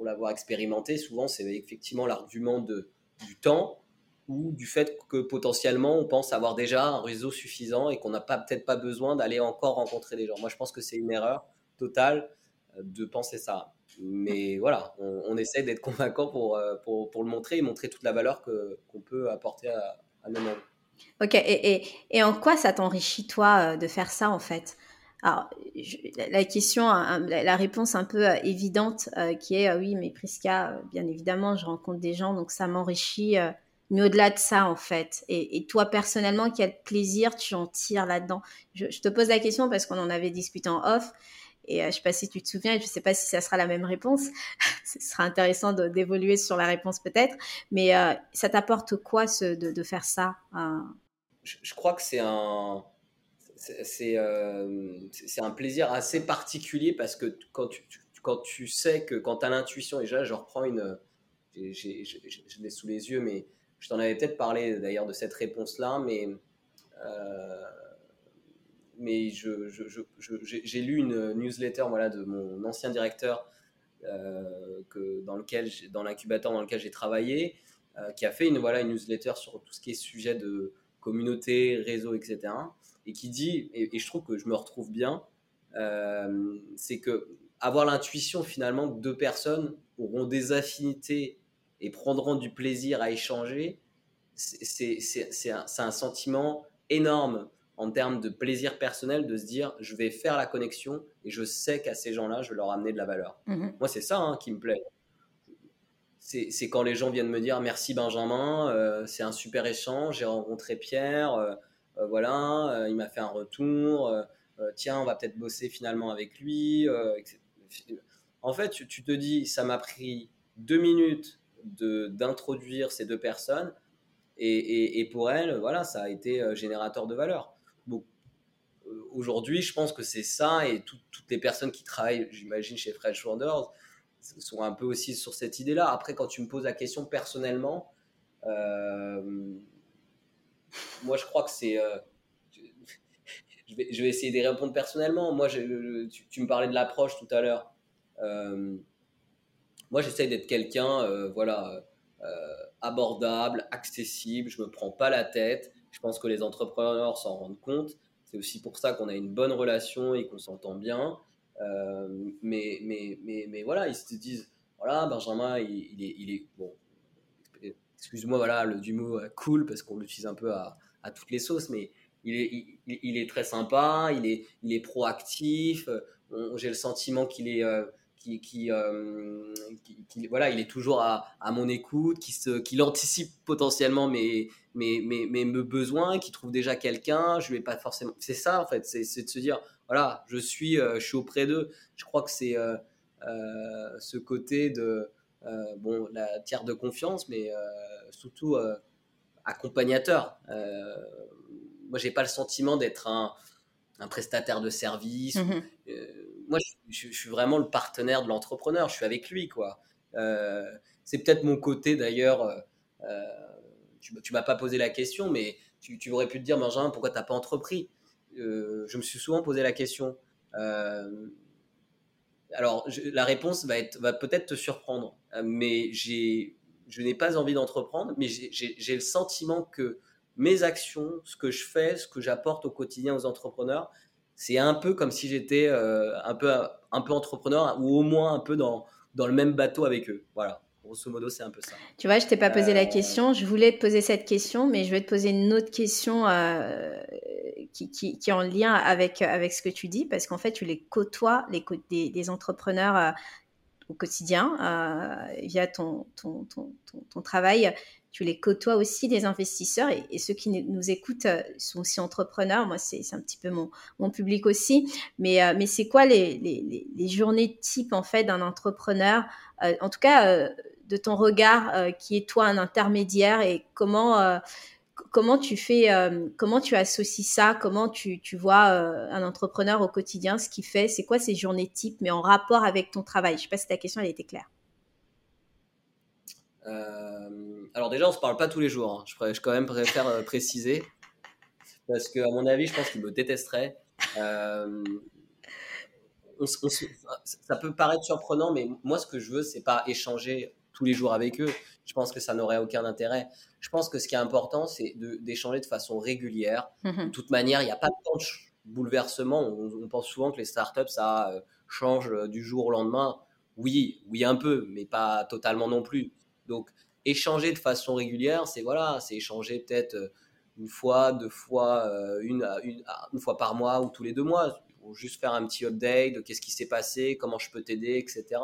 pour l'avoir expérimenté, souvent c'est effectivement l'argument du temps ou du fait que potentiellement on pense avoir déjà un réseau suffisant et qu'on n'a peut-être pas besoin d'aller encore rencontrer des gens. Moi, je pense que c'est une erreur totale euh, de penser ça. Mais voilà, on, essaie d'être convaincant pour, euh, pour, le montrer et montrer toute la valeur qu'on peut apporter à, à nos membres. Ok, et, et, et, en quoi ça t'enrichit toi euh, de faire ça en fait? Alors, la question, la réponse un peu évidente qui est oui, mais Prisca, bien évidemment, je rencontre des gens, donc ça m'enrichit mais au-delà de ça, en fait, et, toi personnellement, quel plaisir tu en tires là-dedans? Je, te pose la question parce qu'on en avait discuté en off, et euh, je ne sais pas si tu te souviens, et je sais pas si ça sera la même réponse. Ce sera intéressant d'évoluer sur la réponse peut-être, mais euh, ça t'apporte quoi de, faire ça je, crois que c'est un, c'est euh, un plaisir assez particulier parce que quand tu, quand tu sais que quand tu as l'intuition, déjà je reprends une, je l'ai sous les yeux, mais je t'en avais peut-être parlé d'ailleurs de cette réponse-là, mais, euh, mais j'ai lu une newsletter voilà, de mon ancien directeur euh, que, dans l'incubateur dans lequel j'ai travaillé, euh, qui a fait une, voilà, une newsletter sur tout ce qui est sujet de communauté, réseau, etc. Et qui dit, et, et je trouve que je me retrouve bien, c'est que avoir l'intuition finalement que deux personnes auront des affinités et prendront du plaisir à échanger, c'est un, un, sentiment énorme en termes de plaisir personnel de se dire je vais faire la connexion et je sais qu'à ces gens-là, je vais leur amener de la valeur. Mhm. Moi, c'est ça hein, qui me plaît. C'est quand les gens viennent me dire merci Benjamin, euh, c'est un super échange, j'ai rencontré Pierre, euh, euh, voilà, il m'a fait un retour, tiens, on va peut-être bosser finalement avec lui. En fait, tu, te dis, ça m'a pris deux minutes d'introduire ces deux personnes. Et, pour elles, voilà, ça a été euh, générateur de valeur. Euh, aujourd'hui, je pense que c'est ça, et toutes les personnes qui travaillent, j'imagine, chez Fresh Wonders, sont un peu aussi sur cette idée-là. Après, quand tu me poses la question personnellement, euh, moi, je crois que c'est. je, vais, je, vais, essayer de répondre personnellement. Moi, tu, me parlais de l'approche tout à l'heure moi, j'essaye d'être quelqu'un, euh, voilà, euh, abordable, accessible. Je me prends pas la tête. Je pense que les entrepreneurs s'en rendent compte. C'est aussi pour ça qu'on a une bonne relation et qu'on s'entend bien. Euh, mais, mais, mais, mais, voilà, ils se disent, voilà, Benjamin, il, est, il est, bon, excuse-moi, voilà, le du mot cool parce qu'on l'utilise un peu à, toutes les sauces, mais il est, très sympa, il est, proactif. J'ai le sentiment qu'il est, euh, voilà, il est toujours à, mon écoute, qui, se, qui anticipe potentiellement mes, mes, besoins, qui trouve déjà quelqu'un. Je vais pas forcément. C'est ça en fait, c'est de se dire voilà, je suis, euh, je suis auprès d'eux. Je crois que c'est euh, ce côté de bon la tiers de confiance, mais surtout accompagnateur. moi, j'ai pas le sentiment d'être un, un, prestataire de service. Mmh moi, je, suis vraiment le partenaire de l'entrepreneur. Je suis avec lui, quoi. Euh, c'est peut-être mon côté, d'ailleurs. Euh, euh, tu, tu m'as pas posé la question, mais tu, aurais pu te dire, Benjamin, pourquoi tu n'as pas entrepris? Je me suis souvent posé la question. Alors, la réponse va, être, va peut-être te surprendre, mais j'ai je n'ai pas envie d'entreprendre, mais j'ai le sentiment que mes actions, ce que je fais, ce que j'apporte au quotidien aux entrepreneurs, c'est un peu comme si j'étais euh, un, peu, un peu entrepreneur ou au moins un peu dans, dans le même bateau avec eux. Voilà. Grosso modo, c'est un peu ça. Tu vois, je t'ai pas posé la euh, question. Je voulais te poser cette question, mais je vais te poser une autre question euh, qui, qui, qui, est en lien avec, avec ce que tu dis, parce qu'en fait, tu les côtoies, les, des, des entrepreneurs au quotidien via ton, ton, ton, ton, travail tu les côtoies aussi des investisseurs et, ceux qui nous écoutent euh, sont aussi entrepreneurs. Moi, c'est un petit peu mon, mon public aussi. Mais, euh, mais c'est quoi les, les, les, journées type en fait d'un entrepreneur? Euh, En tout cas, de ton regard, qui est toi un intermédiaire et comment comment tu fais, comment tu associes ça, comment tu, tu vois un entrepreneur au quotidien, ce qu'il fait, c'est quoi ces journées type, mais en rapport avec ton travail? Je sais pas si ta question elle était claire. Euh, alors déjà, on se parle pas tous les jours. Hein. Je, je quand même préfère euh, préciser parce que à mon avis, je pense qu'il me détesterait. Euh, ça peut paraître surprenant, mais moi, ce que je veux, c'est pas échanger tous les jours avec eux. Je pense que ça n'aurait aucun intérêt. Je pense que ce qui est important, c'est d'échanger de, façon régulière. Mm-hmm. De toute manière, il n'y a pas de bouleversement. On, pense souvent que les startups, ça change du jour au lendemain. Oui, oui un peu, mais pas totalement non plus. Donc, échanger de façon régulière, c'est voilà, c'est échanger peut-être euh, une fois, deux fois, euh, une, une, une, fois par mois ou tous les deux mois. juste faire un petit update de qu'est-ce qui s'est passé, comment je peux t'aider, etc.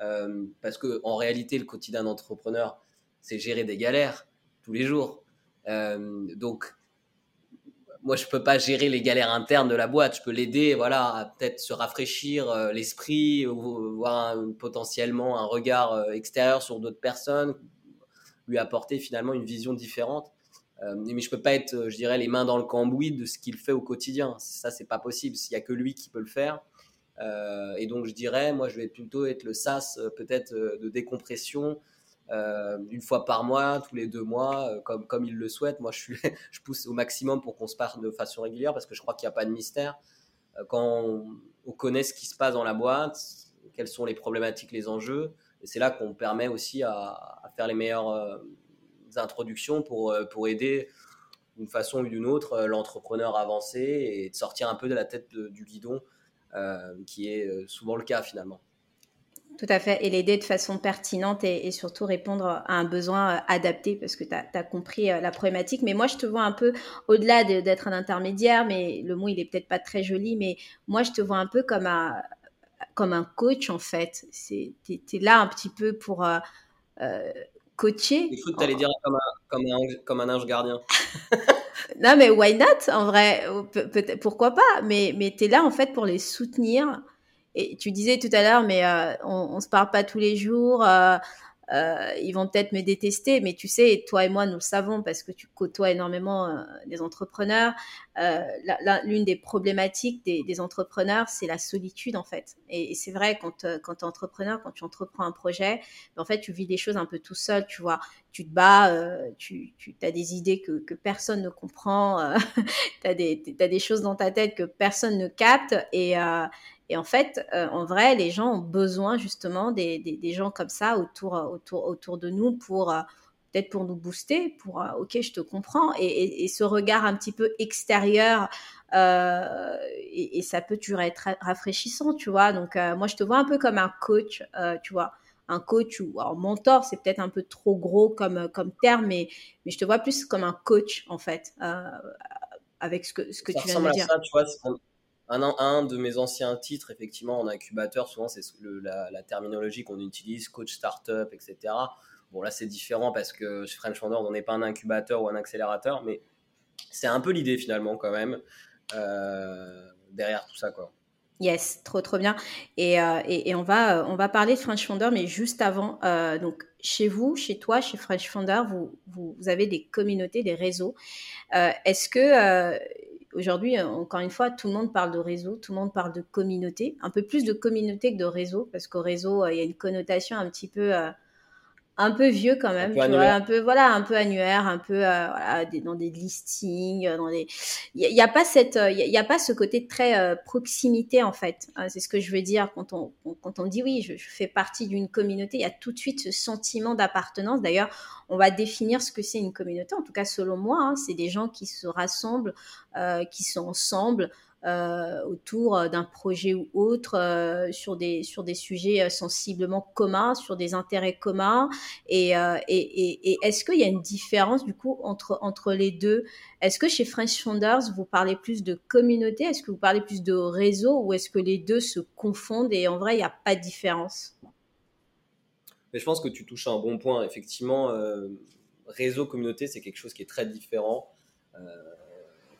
Euh, parce que en réalité, le quotidien d'entrepreneur, c'est gérer des galères tous les jours. donc, moi, je peux pas gérer les galères internes de la boîte. Je peux l'aider, voilà, à peut-être se rafraîchir euh, l'esprit, ou voir potentiellement un regard euh, extérieur sur d'autres personnes, lui apporter finalement une vision différente. Euh, mais je peux pas être, je dirais, les mains dans le cambouis de ce qu'il fait au quotidien. Ça, c'est pas possible. S'il y a que lui qui peut le faire. Et donc, je dirais, moi, je vais plutôt être le sas, peut-être, de décompression, euh, une fois par mois, tous les deux mois, euh, comme, comme il le souhaite. Moi, je, pousse au maximum pour qu'on se parle de façon régulière parce que je crois qu'il n'y a pas de mystère. Euh, quand on, connaît ce qui se passe dans la boîte, quelles sont les problématiques, les enjeux, et c'est là qu'on permet aussi à, faire les meilleures introductions pour, pour aider d'une façon ou d'une autre l'entrepreneur à avancer et de sortir un peu de la tête du guidon, qui est souvent le cas finalement. Tout à fait, et l'aider de façon pertinente et, surtout répondre à un besoin euh, adapté parce que tu as, compris euh, la problématique. Mais moi, je te vois un peu au-delà d'être un intermédiaire, mais le mot, il est peut-être pas très joli, mais moi, je te vois un peu comme un, comme un coach en fait. Tu es, là un petit peu pour euh, coacher. Il faut que tu allais dire comme un, comme, un, comme un ange gardien. non, mais why not en vrai? Pourquoi pas? Mais, mais tu es là en fait pour les soutenir et tu disais tout à l'heure, mais euh, on, on se parle pas tous les jours. Euh, euh, ils vont peut-être me détester, mais tu sais, toi et moi, nous le savons parce que tu côtoies énormément euh, des entrepreneurs. Euh, L'une des problématiques des, des entrepreneurs, c'est la solitude en fait. Et, c'est vrai quand, euh, quand tu es entrepreneur, quand tu entreprends un projet, ben, en fait, tu vis des choses un peu tout seul, tu vois. Tu te bats, euh, tu, tu as des idées que, que personne ne comprend, tu as, des, as des choses dans ta tête que personne ne capte et, et en fait, euh, en vrai, les gens ont besoin justement des, des, gens comme ça autour, autour, autour de nous pour euh, peut-être pour nous booster, pour euh, ok, je te comprends, et, et, ce regard un petit peu extérieur, et, et, ça peut toujours être rafraîchissant, tu vois. Donc moi, je te vois un peu comme un coach, tu vois un coach ou un mentor, c'est peut-être un peu trop gros comme, comme terme, mais, mais je te vois plus comme un coach, en fait, avec ce que, ce que tu viens de dire. Ça, tu vois, un, de mes anciens titres, effectivement, en incubateur, souvent c'est la, terminologie qu'on utilise, coach startup, etc. Bon, là c'est différent parce que chez French Founder, on n'est pas un incubateur ou un accélérateur, mais c'est un peu l'idée finalement quand même euh, derrière tout ça. quoi. Yes, trop trop bien. Et, euh, et, on, va, euh, on va parler de French Founder, mais juste avant, donc chez vous, chez toi, chez French Founder, vous, vous, avez des communautés, des réseaux. Est-ce que Aujourd'hui, euh, encore une fois, tout le monde parle de réseau, tout le monde parle de communauté, un peu plus de communauté que de réseau, parce qu'au réseau, euh, il y a une connotation un petit peu, euh, un peu vieux quand même, un peu, un peu voilà, un peu annuaire, un peu euh, voilà, dans des listings, dans des. Il n'y a, pas cette, il y, a pas ce côté très euh, proximité en fait. Hein, c'est ce que je veux dire quand on, quand on dit oui, je, fais partie d'une communauté. Il y a tout de suite ce sentiment d'appartenance. D'ailleurs, on va définir ce que c'est une communauté. En tout cas, selon moi, hein, c'est des gens qui se rassemblent, euh, qui sont ensemble. Euh, autour euh, d'un projet ou autre euh, sur des sur des sujets sensiblement communs, sur des intérêts communs. Et, est-ce qu'il y a une différence du coup entre entre les deux? Est-ce que chez French Founders vous parlez plus de communauté? Est-ce que vous parlez plus de réseau ou est-ce que les deux se confondent et en vrai il n'y a pas de différence? Mais je pense que tu touches à un bon point. Effectivement, réseau communauté c'est quelque chose qui est très différent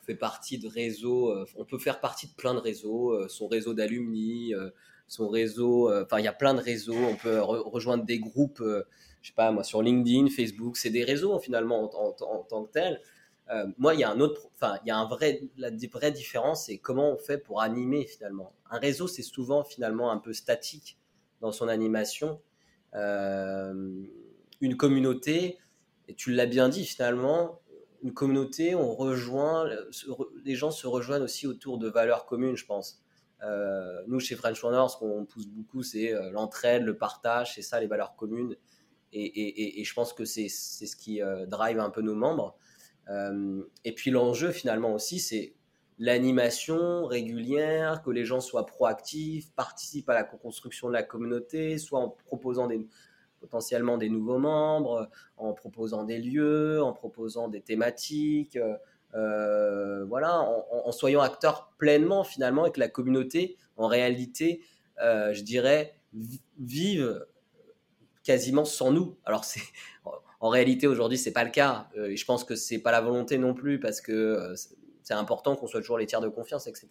fait partie de réseaux, euh, on peut faire partie de plein de réseaux, euh, son réseau d'alumni, euh, son réseau, enfin il y a plein de réseaux, on peut rejoindre des groupes, je sais pas moi, sur LinkedIn, Facebook, c'est des réseaux finalement en, tant que tels. moi, il y a un autre, enfin, il y a un vrai, la vraie différence, c'est comment on fait pour animer finalement. Un réseau, c'est souvent finalement un peu statique dans son animation. une communauté, et tu l'as bien dit finalement, une communauté, on rejoint, les gens se rejoignent aussi autour de valeurs communes, je pense. Euh, nous, chez French Runners, ce qu'on pousse beaucoup, c'est euh, l'entraide, le partage, c'est ça les valeurs communes. Et, je pense que c'est ce qui euh, drive un peu nos membres. et puis l'enjeu, finalement, aussi, c'est l'animation régulière, que les gens soient proactifs, participent à la construction de la communauté, soit en proposant des, potentiellement des nouveaux membres, en proposant des lieux, en proposant des thématiques, euh, euh, voilà, en, soyant acteurs pleinement finalement et que la communauté, en réalité, euh, je dirais, vive quasiment sans nous. Alors c'est en réalité aujourd'hui c'est pas le cas je pense que c'est pas la volonté non plus parce que c'est important qu'on soit toujours les tiers de confiance, etc.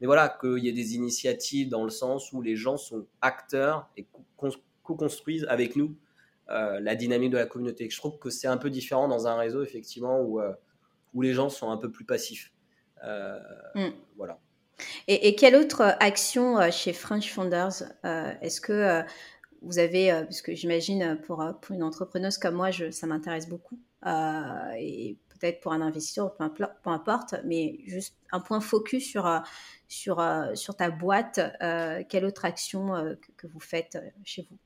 Mais voilà, qu'il y ait des initiatives dans le sens où les gens sont acteurs et co-construisent avec nous euh, la dynamique de la communauté. Je trouve que c'est un peu différent dans un réseau, effectivement, où, euh, où les gens sont un peu plus passifs. Euh, mm. Voilà. Et, quelle autre action chez French Founders Est-ce que vous avez, parce que j'imagine pour, pour une entrepreneuse comme moi, je, ça m'intéresse beaucoup, et peut-être pour un investisseur, peu, peu, importe, mais juste un point focus sur, sur, sur ta boîte, quelle autre action que vous faites chez vous?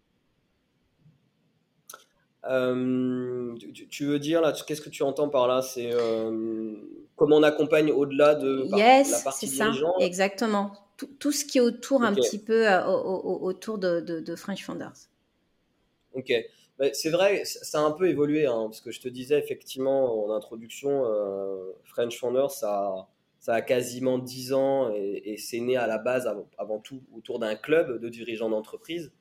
Euh, tu, veux dire là, qu'est-ce que tu entends par là? C'est euh, comment on accompagne au-delà de la partie c'est ça, exactement. Tout, tout, ce qui est autour un petit peu euh, autour de, de, French Founders. Ok, c'est vrai, ça a un peu évolué, hein, parce que je te disais effectivement en introduction, French Founders, ça, ça a quasiment 10 ans et, c'est né à la base avant, avant tout autour d'un club de dirigeants d'entreprise.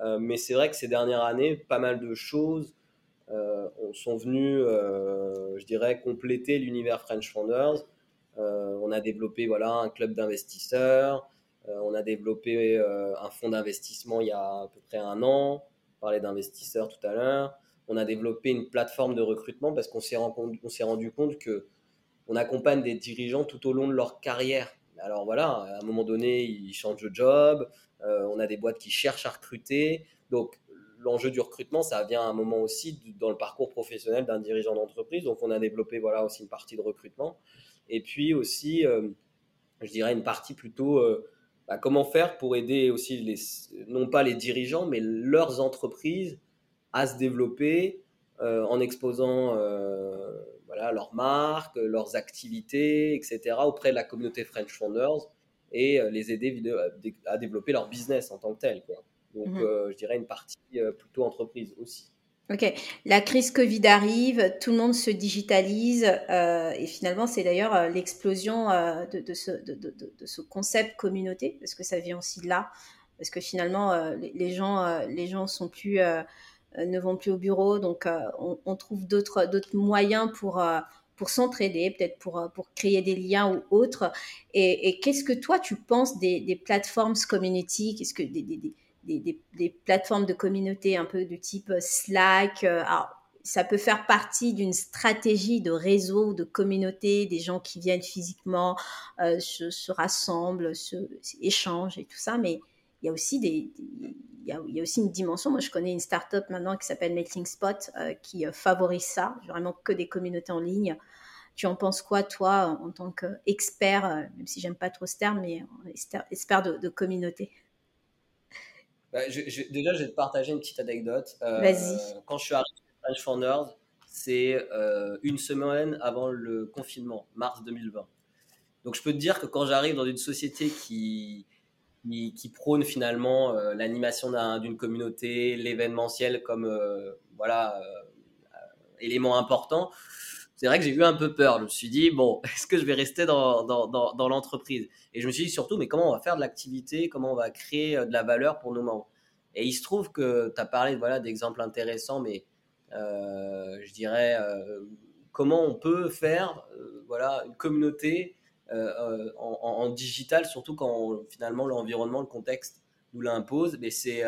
Euh, mais c'est vrai que ces dernières années, pas mal de choses euh, sont venues, euh, je dirais, compléter l'univers French Founders. on a développé voilà, un club d'investisseurs, on a développé un fonds d'investissement il y a à peu près un an, on parlait d'investisseurs tout à l'heure. On a développé une plateforme de recrutement parce qu'on s'est rendu compte que on accompagne des dirigeants tout au long de leur carrière. Alors voilà, à un moment donné, ils changent de job, euh, on a des boîtes qui cherchent à recruter. Donc, l'enjeu du recrutement, ça vient à un moment aussi dans le parcours professionnel d'un dirigeant d'entreprise. Donc, on a développé voilà aussi une partie de recrutement. Et puis aussi, euh, je dirais une partie plutôt euh, bah, comment faire pour aider aussi les, non pas les dirigeants, mais leurs entreprises à se développer en exposant voilà, leurs marques, leurs activités, etc. auprès de la communauté French Founders et euh, les aider à développer leur business en tant que tel. Quoi. Donc, mhm. euh, je dirais une partie euh, plutôt entreprise aussi. Ok, la crise Covid arrive, tout le monde se digitalise et finalement c'est d'ailleurs l'explosion de, de, ce, de, de, ce, concept communauté parce que ça vient aussi de là parce que finalement les, gens les gens sont plus ne vont plus au bureau donc on, on, trouve d'autres moyens pour pour s'entraider, peut-être pour, euh, pour créer des liens ou autres. Et, qu'est-ce que toi, tu penses des, des plateformes community? Qu'est-ce que des, des, des, plateformes de communauté un peu du type Slack euh, alors, ça peut faire partie d'une stratégie de réseau, de communauté, des gens qui viennent physiquement, euh, se, se, rassemblent, se, échangent et tout ça. Mais il y a aussi des, il y, a, il y, a, aussi une dimension. Moi, je connais une start-up maintenant qui s'appelle Melting Spot qui favorise ça, vraiment que des communautés en ligne. Tu en penses quoi, toi, en tant qu'expert, même si j'aime pas trop ce terme, mais expert de, de communauté? Bah, déjà, je vais te partager une petite anecdote. Euh, Vas-y. Quand je suis arrivé à French Founders, c'est euh, une semaine avant le confinement, mars 2020. Donc, je peux te dire que quand j'arrive dans une société qui, qui, prône finalement euh, l'animation d'une communauté, l'événementiel comme voilà élément important, c'est vrai que j'ai eu un peu peur. Je me suis dit, bon, est-ce que je vais rester dans, dans, l'entreprise? Et je me suis dit surtout, mais comment on va faire de l'activité? Comment on va créer euh, de la valeur pour nos membres? Et il se trouve que tu as parlé voilà, d'exemples intéressants, mais euh, je dirais, euh, comment on peut faire voilà, une communauté en, en, digital, surtout quand finalement l'environnement, le contexte nous l'impose. Mais c'est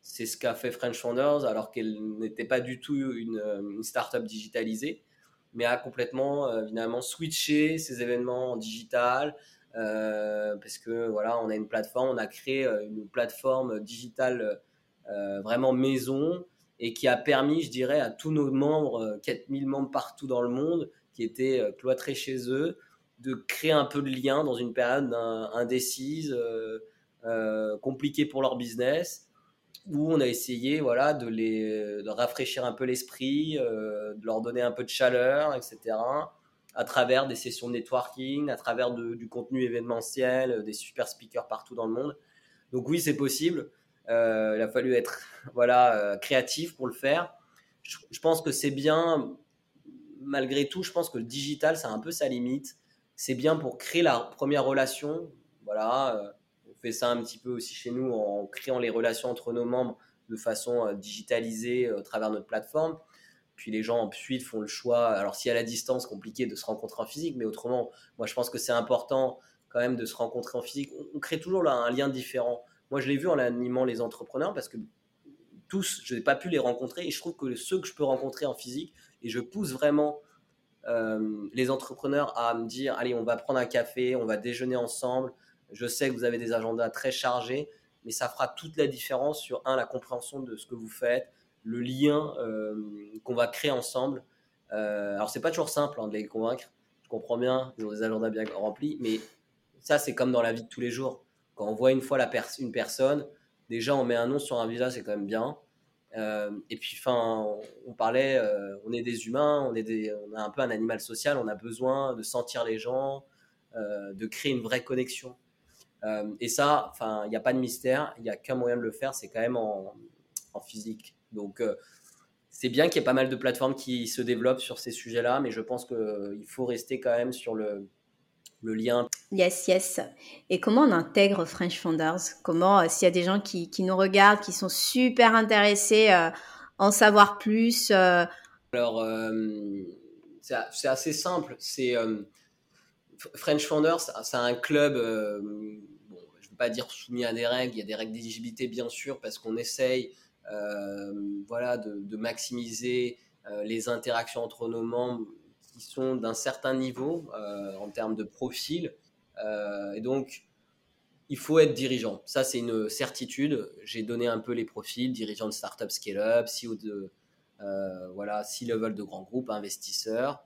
c'est ce qu'a fait French Founders alors qu'elle n'était pas du tout une, une start-up digitalisée mais a complètement euh, évidemment switché ses événements en digital. Euh, parce que voilà, on a une plateforme, on a créé euh, une plateforme digitale vraiment maison et qui a permis, je dirais, à tous nos membres, 4000 membres partout dans le monde, qui étaient cloîtrés chez eux, de créer un peu de lien dans une période indécise, compliquée pour leur business, où on a essayé voilà, de, les, rafraîchir un peu l'esprit, euh, de leur donner un peu de chaleur, etc., à travers des sessions de networking, à travers du contenu événementiel, euh, des super speakers partout dans le monde. Donc oui, c'est possible. Euh, il a fallu être voilà, créatif pour le faire. Je, pense que c'est bien, malgré tout, je pense que le digital, c'est un peu sa limite. C'est bien pour créer la première relation. Voilà fait ça un petit peu aussi chez nous en créant les relations entre nos membres de façon euh, digitalisée euh, à travers notre plateforme. Puis les gens ensuite font le choix. Alors y a la distance, compliqué de se rencontrer en physique, mais autrement, moi je pense que c'est important quand même de se rencontrer en physique. On, crée toujours là un lien différent. Moi je l'ai vu en animant les entrepreneurs parce que tous, je n'ai pas pu les rencontrer et je trouve que ceux que je peux rencontrer en physique, et je pousse vraiment euh, les entrepreneurs à me dire, allez, on va prendre un café, on va déjeuner ensemble, je sais que vous avez des agendas très chargés, mais ça fera toute la différence sur, un, la compréhension de ce que vous faites, le lien euh, qu'on va créer ensemble. Euh, alors, c'est pas toujours simple hein, de les convaincre. Je comprends bien, ils ont des agendas bien remplis, mais ça, c'est comme dans la vie de tous les jours. Quand on voit une fois la une personne, déjà, on met un nom sur un visage, c'est quand même bien. Euh, et puis, enfin, on, parlait, euh, on est des humains, on, est des, on a un peu un animal social, on a besoin de sentir les gens, de créer une vraie connexion. Euh, et ça, enfin, il n'y a pas de mystère, il n'y a qu'un moyen de le faire, c'est quand même en, physique. Donc, euh, c'est bien qu'il y ait pas mal de plateformes qui se développent sur ces sujets-là, mais je pense qu'il faut rester quand même sur le, le lien. Yes, yes. Et comment on intègre French Founders? Comment, euh, s'il y a des gens qui, qui, nous regardent, qui sont super intéressés à en savoir plus Alors, c'est assez simple. C'est French Founders, c'est un club pas dire soumis à des règles. Il y a des règles d'éligibilité, bien sûr, parce qu'on essaye euh, voilà, de, maximiser euh, les interactions entre nos membres qui sont d'un certain niveau euh, en termes de profil. et donc, il faut être dirigeant. Ça, c'est une certitude. J'ai donné un peu les profils dirigeant de start-up scale-up, CEO de voilà, C-level de grands groupes, investisseurs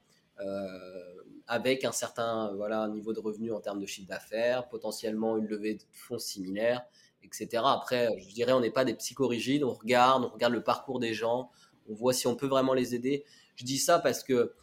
avec un certain voilà, niveau de revenu en termes de chiffre d'affaires, potentiellement une levée de fonds similaire, etc. Après, je dirais, on n'est pas des psychorigides, on regarde, on regarde le parcours des gens, on voit si on peut vraiment les aider. Je dis ça parce que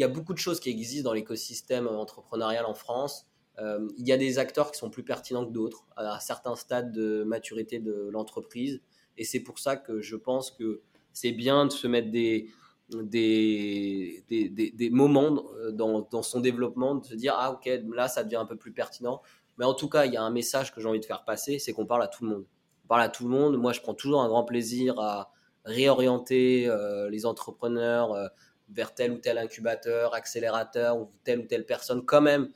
y a beaucoup de choses qui existent dans l'écosystème entrepreneurial en France. Euh, il y a des acteurs qui sont plus pertinents que d'autres à certains stades de maturité de l'entreprise. Et c'est pour ça que je pense que c'est bien de se mettre des, des, des, des, moments euh, dans, dans, son développement, de se dire, ah ok, là ça devient un peu plus pertinent. Mais en tout cas, il y a un message que j'ai envie de faire passer, c'est qu'on parle à tout le monde. On parle à tout le monde. Moi, je prends toujours un grand plaisir à réorienter euh, les entrepreneurs vers tel ou tel incubateur, accélérateur, ou telle ou telle personne quand même,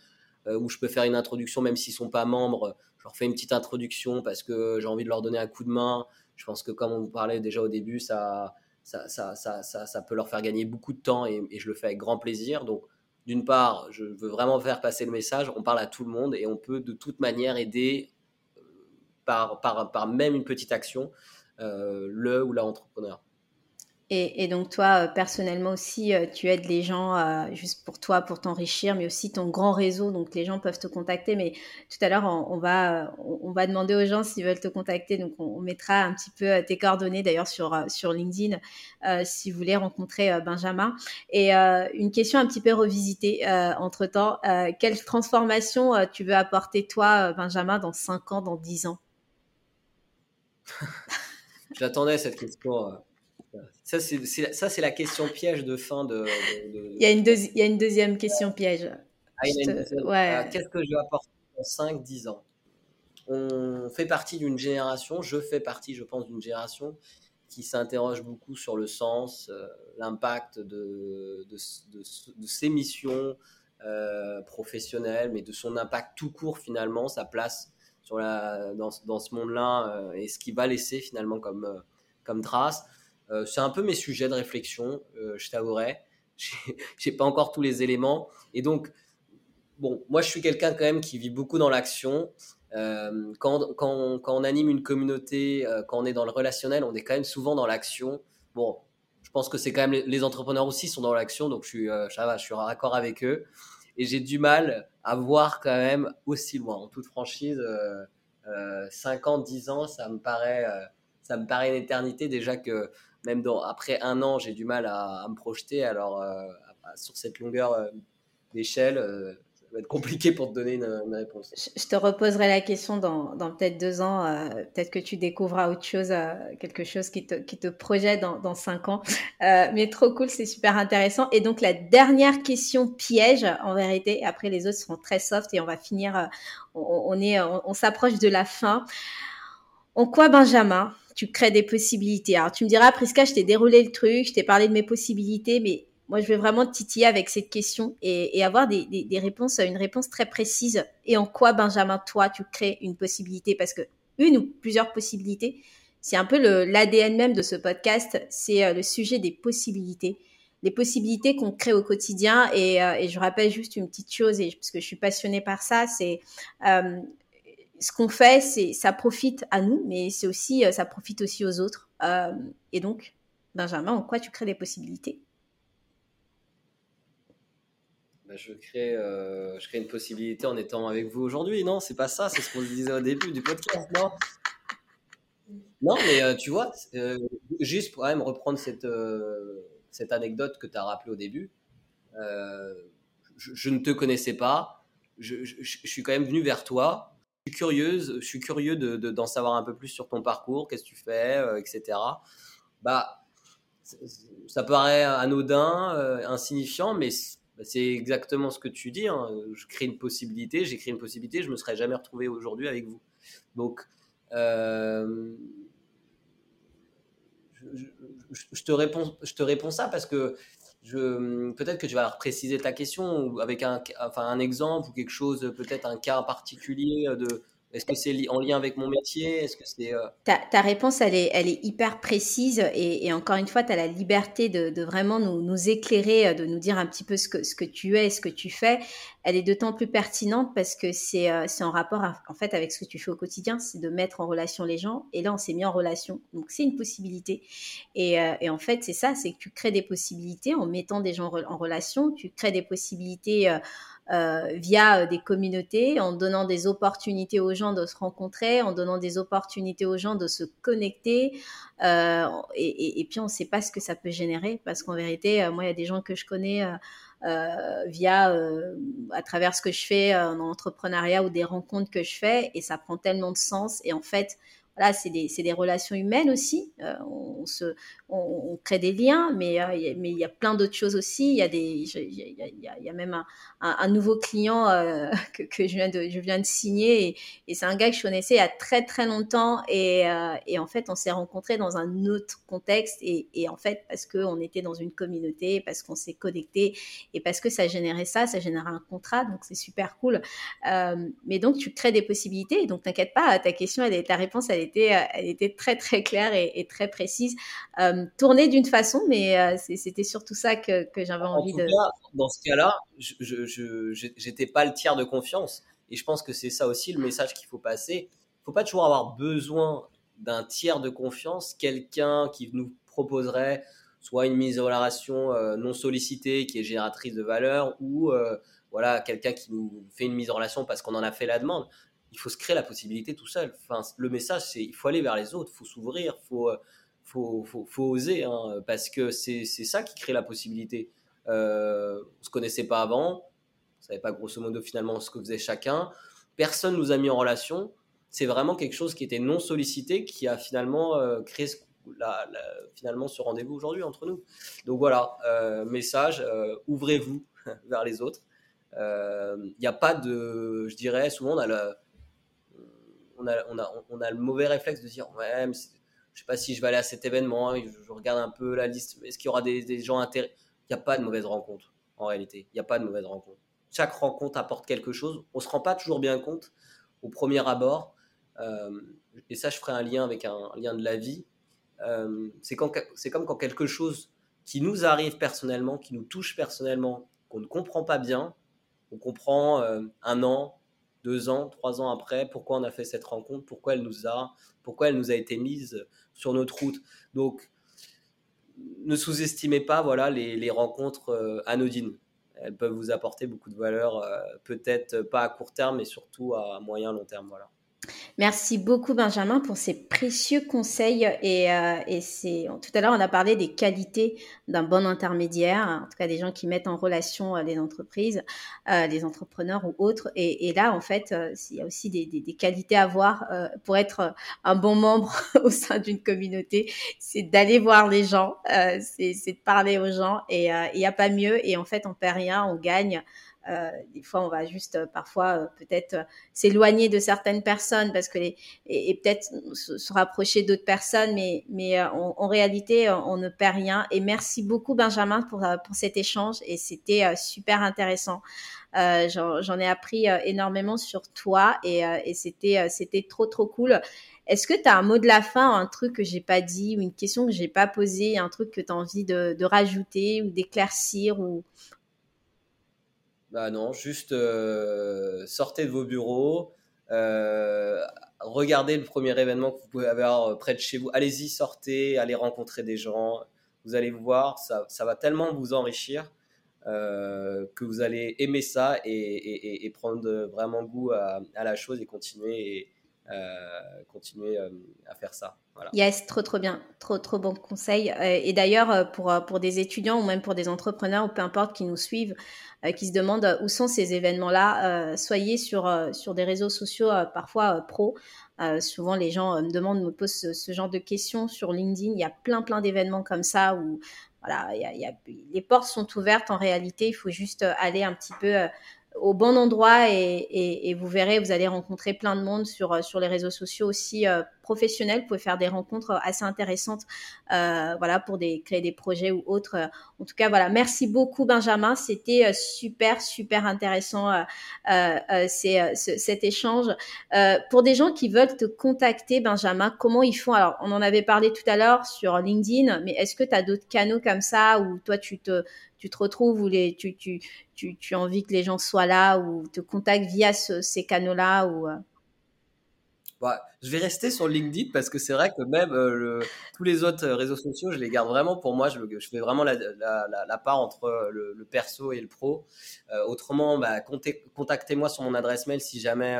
où je peux faire une introduction, même s'ils sont pas membres. Je leur fais une petite introduction parce que j'ai envie de leur donner un coup de main. Je pense que comme on vous parlait déjà au début, ça, ça, ça, ça, ça, peut leur faire gagner beaucoup de temps et, je le fais avec grand plaisir. Donc, d'une part, je veux vraiment faire passer le message, on parle à tout le monde et on peut de toute manière aider euh, par, par, par même une petite action, le ou la entrepreneur. Et, donc toi, euh, personnellement aussi, euh, tu aides les gens euh, juste pour toi, pour t'enrichir, mais aussi ton grand réseau. Donc les gens peuvent te contacter. Mais tout à l'heure, on, va, on, va demander aux gens s'ils veulent te contacter. Donc on, mettra un petit peu tes coordonnées d'ailleurs sur, sur LinkedIn si vous voulez rencontrer Benjamin. Et une question un petit peu revisitée entre-temps. quelle transformation tu veux apporter toi, Benjamin, dans 5 ans, dans 10 ans? J'attendais cette question. Ça, c'est la question piège de fin de. Il, y a une il y a une deuxième question piège. Ah, ouais. Qu'est-ce que je vais apporter dans 5-10 ans? On fait partie d'une génération, je fais partie, je pense, d'une génération qui s'interroge beaucoup sur le sens, euh, l'impact de, de, de, ses missions euh, professionnelles, mais de son impact tout court finalement, sa place sur la, dans, dans ce monde-là euh, et ce qu'il va laisser finalement comme, comme trace. Euh, c'est un peu mes sujets de réflexion, euh, je t'avouerai. J'ai pas encore tous les éléments. Et donc, bon, moi, je suis quelqu'un quand même qui vit beaucoup dans l'action. Euh, quand, quand, quand, on anime une communauté, quand on est dans le relationnel, on est quand même souvent dans l'action. Bon, je pense que c'est quand même les, entrepreneurs aussi sont dans l'action, donc je suis, va, je suis en accord avec eux. Et j'ai du mal à voir quand même aussi loin. En toute franchise, euh, 5 ans, 10 ans, ça me paraît, ça me paraît une éternité déjà que même dans, après un an, j'ai du mal à, me projeter. Alors, euh, sur cette longueur euh, d'échelle, euh, ça va être compliqué pour te donner une, réponse. Je, te reposerai la question dans, dans peut-être deux ans. peut-être que tu découvras autre chose, quelque chose qui te, qui te projette dans, dans cinq ans. mais trop cool, c'est super intéressant. Et donc, la dernière question piège, en vérité, après les autres seront très soft et on va finir, on, est, on s'approche de la fin. En quoi, Benjamin, tu crées des possibilités. Alors tu me diras, Prisca, je t'ai déroulé le truc, je t'ai parlé de mes possibilités, mais moi je vais vraiment te titiller avec cette question et, avoir des, réponses, une réponse très précise. Et en quoi, Benjamin, toi, tu crées une possibilité? Parce que une ou plusieurs possibilités, c'est un peu l'ADN même de ce podcast, c'est euh, le sujet des possibilités les possibilités qu'on crée au quotidien. Et, euh, je rappelle juste une petite chose, et, parce que je suis passionnée par ça, c'est euh, ce qu'on fait, ça profite à nous, mais c'est aussi euh, ça profite aussi aux autres. Euh, et donc, Benjamin, en quoi tu crées des possibilités? Bah, je crée, euh, je crée une possibilité en étant avec vous aujourd'hui. Non, c'est pas ça. C'est ce qu'on disait au début du podcast, non? Non, mais tu vois, juste pour même reprendre cette cette anecdote que tu as rappelée au début. Je, ne te connaissais pas. je, suis quand même venu vers toi suis curieuse, je suis curieux d'en de, d'en savoir un peu plus sur ton parcours, qu'est-ce que tu fais, euh, etc. Bah, ça paraît anodin, euh, insignifiant, mais c'est exactement ce que tu dis. Hein. Je crée une possibilité, j'ai créé une possibilité, je me serais jamais retrouvé aujourd'hui avec vous. Donc, euh, je, te réponds, je te réponds ça parce que peut-être que tu vas préciser ta question avec un, enfin, un exemple ou quelque chose, peut-être un cas particulier de, est-ce que c'est en lien avec mon métier? Est-ce que c'est euh ta, ta, réponse, elle est, elle est hyper précise et, encore une fois, tu as la liberté de, de vraiment nous, nous, éclairer, de nous dire un petit peu ce que, ce que tu es, ce que tu fais. Elle est d'autant plus pertinente parce que c'est euh, en rapport en fait avec ce que tu fais au quotidien, c'est de mettre en relation les gens. Et là, on s'est mis en relation, donc c'est une possibilité. Et, et en fait, c'est ça, c'est que tu crées des possibilités en mettant des gens en relation. Tu crées des possibilités euh, via euh, des communautés, en donnant des opportunités aux gens de se rencontrer, en donnant des opportunités aux gens de se connecter. Euh, et, puis on ne sait pas ce que ça peut générer parce qu'en vérité, moi, il y a des gens que je connais. Via à travers ce que je fais en entrepreneuriat ou des rencontres que je fais et ça prend tellement de sens. Et en fait voilà, c'est des, des, relations humaines aussi. Euh, on, se, on, crée des liens, mais, euh, il y a plein d'autres choses aussi. Il y a, y a, y a même un, un, nouveau client euh, que, que, je, viens de, je viens de signer. Et, et c'est un gars que je connaissais il y a très très longtemps. Et, et en fait, on s'est rencontrés dans un autre contexte. Et, et en fait, parce qu'on était dans une communauté, parce qu'on s'est connecté et parce que ça générait ça, ça générait un contrat. Donc c'est super cool. mais donc, tu crées des possibilités. Donc, t'inquiète pas, ta question, elle est, réponse, elle était, euh, elle était très très claire et, très précise, euh, tournée d'une façon, mais euh, c'était surtout ça que, j'avais envie de. dans ce cas-là, je n'étais pas le tiers de confiance, et je pense que c'est ça aussi le message qu'il faut passer. faut pas toujours avoir besoin d'un tiers de confiance, quelqu'un qui nous proposerait soit une mise en relation euh, non sollicitée qui est génératrice de valeur ou euh, voilà quelqu'un qui nous fait une mise en relation parce qu'on en a fait la demande. Il faut se créer la possibilité tout seul. Enfin, le message, c'est il faut aller vers les autres, il faut s'ouvrir, il faut, faut, faut, faut, oser, hein, parce que c'est ça qui crée la possibilité. Euh, on se connaissait pas avant, on savait pas grosso modo finalement ce que faisait chacun. Personne nous a mis en relation. C'est vraiment quelque chose qui était non sollicité qui a finalement euh, créé ce, la, finalement ce rendez-vous aujourd'hui entre nous. Donc voilà, euh, message, euh, ouvrez-vous vers les autres. Il euh, n'y a pas de, je dirais, souvent on a le, on a, on a, on a le mauvais réflexe de dire ouais, mais je sais pas si je vais aller à cet événement, hein, je, regarde un peu la liste, est-ce qu'il y aura des, des gens intéressés Il n'y a pas de mauvaise rencontre en réalité, il n'y a pas de mauvaise rencontre. Chaque rencontre apporte quelque chose, on ne se rend pas toujours bien compte au premier abord, et ça je ferai un lien avec un, un lien de la vie, euh, c'est comme quand quelque chose qui nous arrive personnellement, qui nous touche personnellement, qu'on ne comprend pas bien, on comprend euh, un an, deux ans, trois ans après pourquoi on a fait cette rencontre, pourquoi elle nous a, pourquoi elle nous a été mise sur notre route. Donc, ne sous-estimez pas voilà les, rencontres euh, anodines. Elles peuvent vous apporter beaucoup de valeur, peut-être pas à court terme, mais surtout à moyen long terme. Voilà. Merci beaucoup Benjamin pour ces précieux conseils et, euh, et c'est tout à l'heure on a parlé des qualités d'un bon intermédiaire, en tout cas des gens qui mettent en relation euh, les entreprises, euh, les entrepreneurs ou autres et, et là en fait euh, il y a aussi des, des, qualités à avoir euh, pour être un bon membre au sein d'une communauté, c'est d'aller voir les gens, c'est de parler aux gens et il n'y a pas mieux et en fait on perd rien, on gagne. Euh, des fois, on va juste euh, parfois euh, peut-être s'éloigner de certaines personnes parce que les, et, peut-être se, rapprocher d'autres personnes, mais mais en réalité, on ne perd rien. Et merci beaucoup Benjamin pour pour cet échange et c'était super intéressant. Euh, J'en ai appris énormément sur toi et, et c'était c'était trop trop cool. Est-ce que tu as un mot de la fin, un truc que j'ai pas dit ou une question que j'ai pas posée, un truc que tu as envie de, de rajouter ou d'éclaircir ou, bah non, juste euh, sortez de vos bureaux, euh, regardez le premier événement que vous pouvez avoir euh, près de chez vous. Allez-y, sortez, allez rencontrer des gens. Vous allez voir, ça, ça va tellement vous enrichir que vous allez aimer ça et, prendre vraiment goût à, la chose et continuer continuer à faire ça. Voilà. Yes, trop trop bien, trop trop bon conseil. et d'ailleurs, pour, pour des étudiants ou même pour des entrepreneurs ou peu importe qui nous suivent, euh, qui se demandent euh, où sont ces événements-là. Euh, soyez sur, sur des réseaux sociaux parfois pro. souvent, les gens me demandent, me posent ce, genre de questions sur LinkedIn. Il y a plein, plein d'événements comme ça où voilà, les portes sont ouvertes en réalité. Il faut juste aller un petit peu au bon endroit et, et, et, vous verrez, vous allez rencontrer plein de monde sur, sur les réseaux sociaux aussi euh, professionnels. Vous pouvez faire des rencontres assez intéressantes, euh, voilà, pour des, créer des projets ou autres. En tout cas, voilà, merci beaucoup Benjamin. C'était euh, super, super intéressant euh, euh, euh c'est, cet échange. pour des gens qui veulent te contacter, Benjamin, comment ils font? Alors, on en avait parlé tout à l'heure sur LinkedIn, mais est-ce que tu as d'autres canaux comme ça où toi, tu te tu te retrouves ou les, tu, tu, tu, tu, as envie que les gens soient là ou te contactent via ces canaux-là ou euh? bah, je vais rester sur LinkedIn parce que c'est vrai que même euh, le, tous les autres réseaux sociaux, je les garde vraiment pour moi. Je, je fais vraiment la, la, la, part entre le, perso et le pro. Euh, autrement, bah, contactez-moi sur mon adresse mail si jamais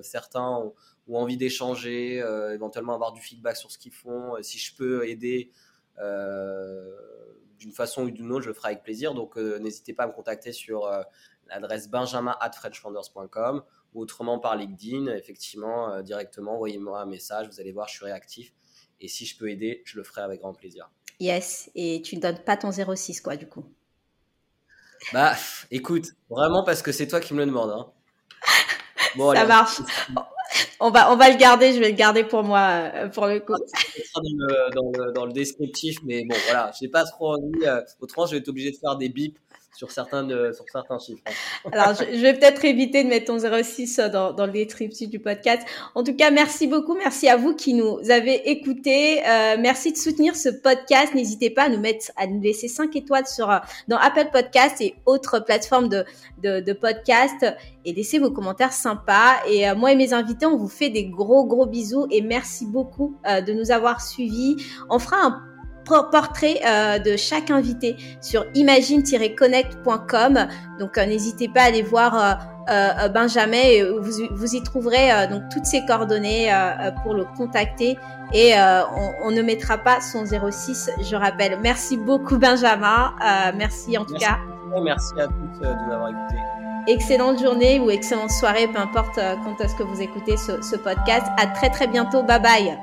certains ont, ont envie d'échanger, éventuellement avoir du feedback sur ce qu'ils font, si je peux aider d'une façon ou d'une autre, je le ferai avec plaisir. Donc, euh, n'hésitez pas à me contacter sur euh, l'adresse benjamin at ou autrement par LinkedIn. Effectivement, euh, directement, envoyez-moi un message. Vous allez voir, je suis réactif. Et si je peux aider, je le ferai avec grand plaisir. Yes. Et tu ne donnes pas ton 06, quoi, du coup Bah, écoute, vraiment parce que c'est toi qui me le demandes. Hein. Bon, Ça marche on va, on va le garder. Je vais le garder pour moi, euh, pour le coup. Dans le, dans, le, dans le descriptif, mais bon, voilà, j'ai pas trop envie. Euh, autrement, je vais être obligé de faire des bips sur certains, de, sur certains chiffres. Hein. Alors, je, vais peut-être éviter de mettre ton 06 dans, dans le descriptif du podcast. En tout cas, merci beaucoup. Merci à vous qui nous avez écoutés. Euh, merci de soutenir ce podcast. N'hésitez pas à nous mettre, à nous laisser 5 étoiles sur, euh, dans Apple Podcast et autres plateformes de, de, de podcast et laissez vos commentaires sympas. Et euh, moi et mes invités, on vous fait des gros, gros bisous et merci beaucoup euh, de nous avoir suivis. On fera un portrait euh, de chaque invité sur imagine-connect.com. Donc euh, n'hésitez pas à aller voir euh, Benjamin. Vous, vous, y trouverez donc toutes ses coordonnées pour le contacter et on, on, ne mettra pas son 06, je rappelle. Merci beaucoup Benjamin. merci en tout merci. cas. Merci à tous de nous avoir écoutés. Excellente journée ou excellente soirée, peu importe quand est-ce que vous écoutez ce, ce podcast. À très très bientôt. Bye bye.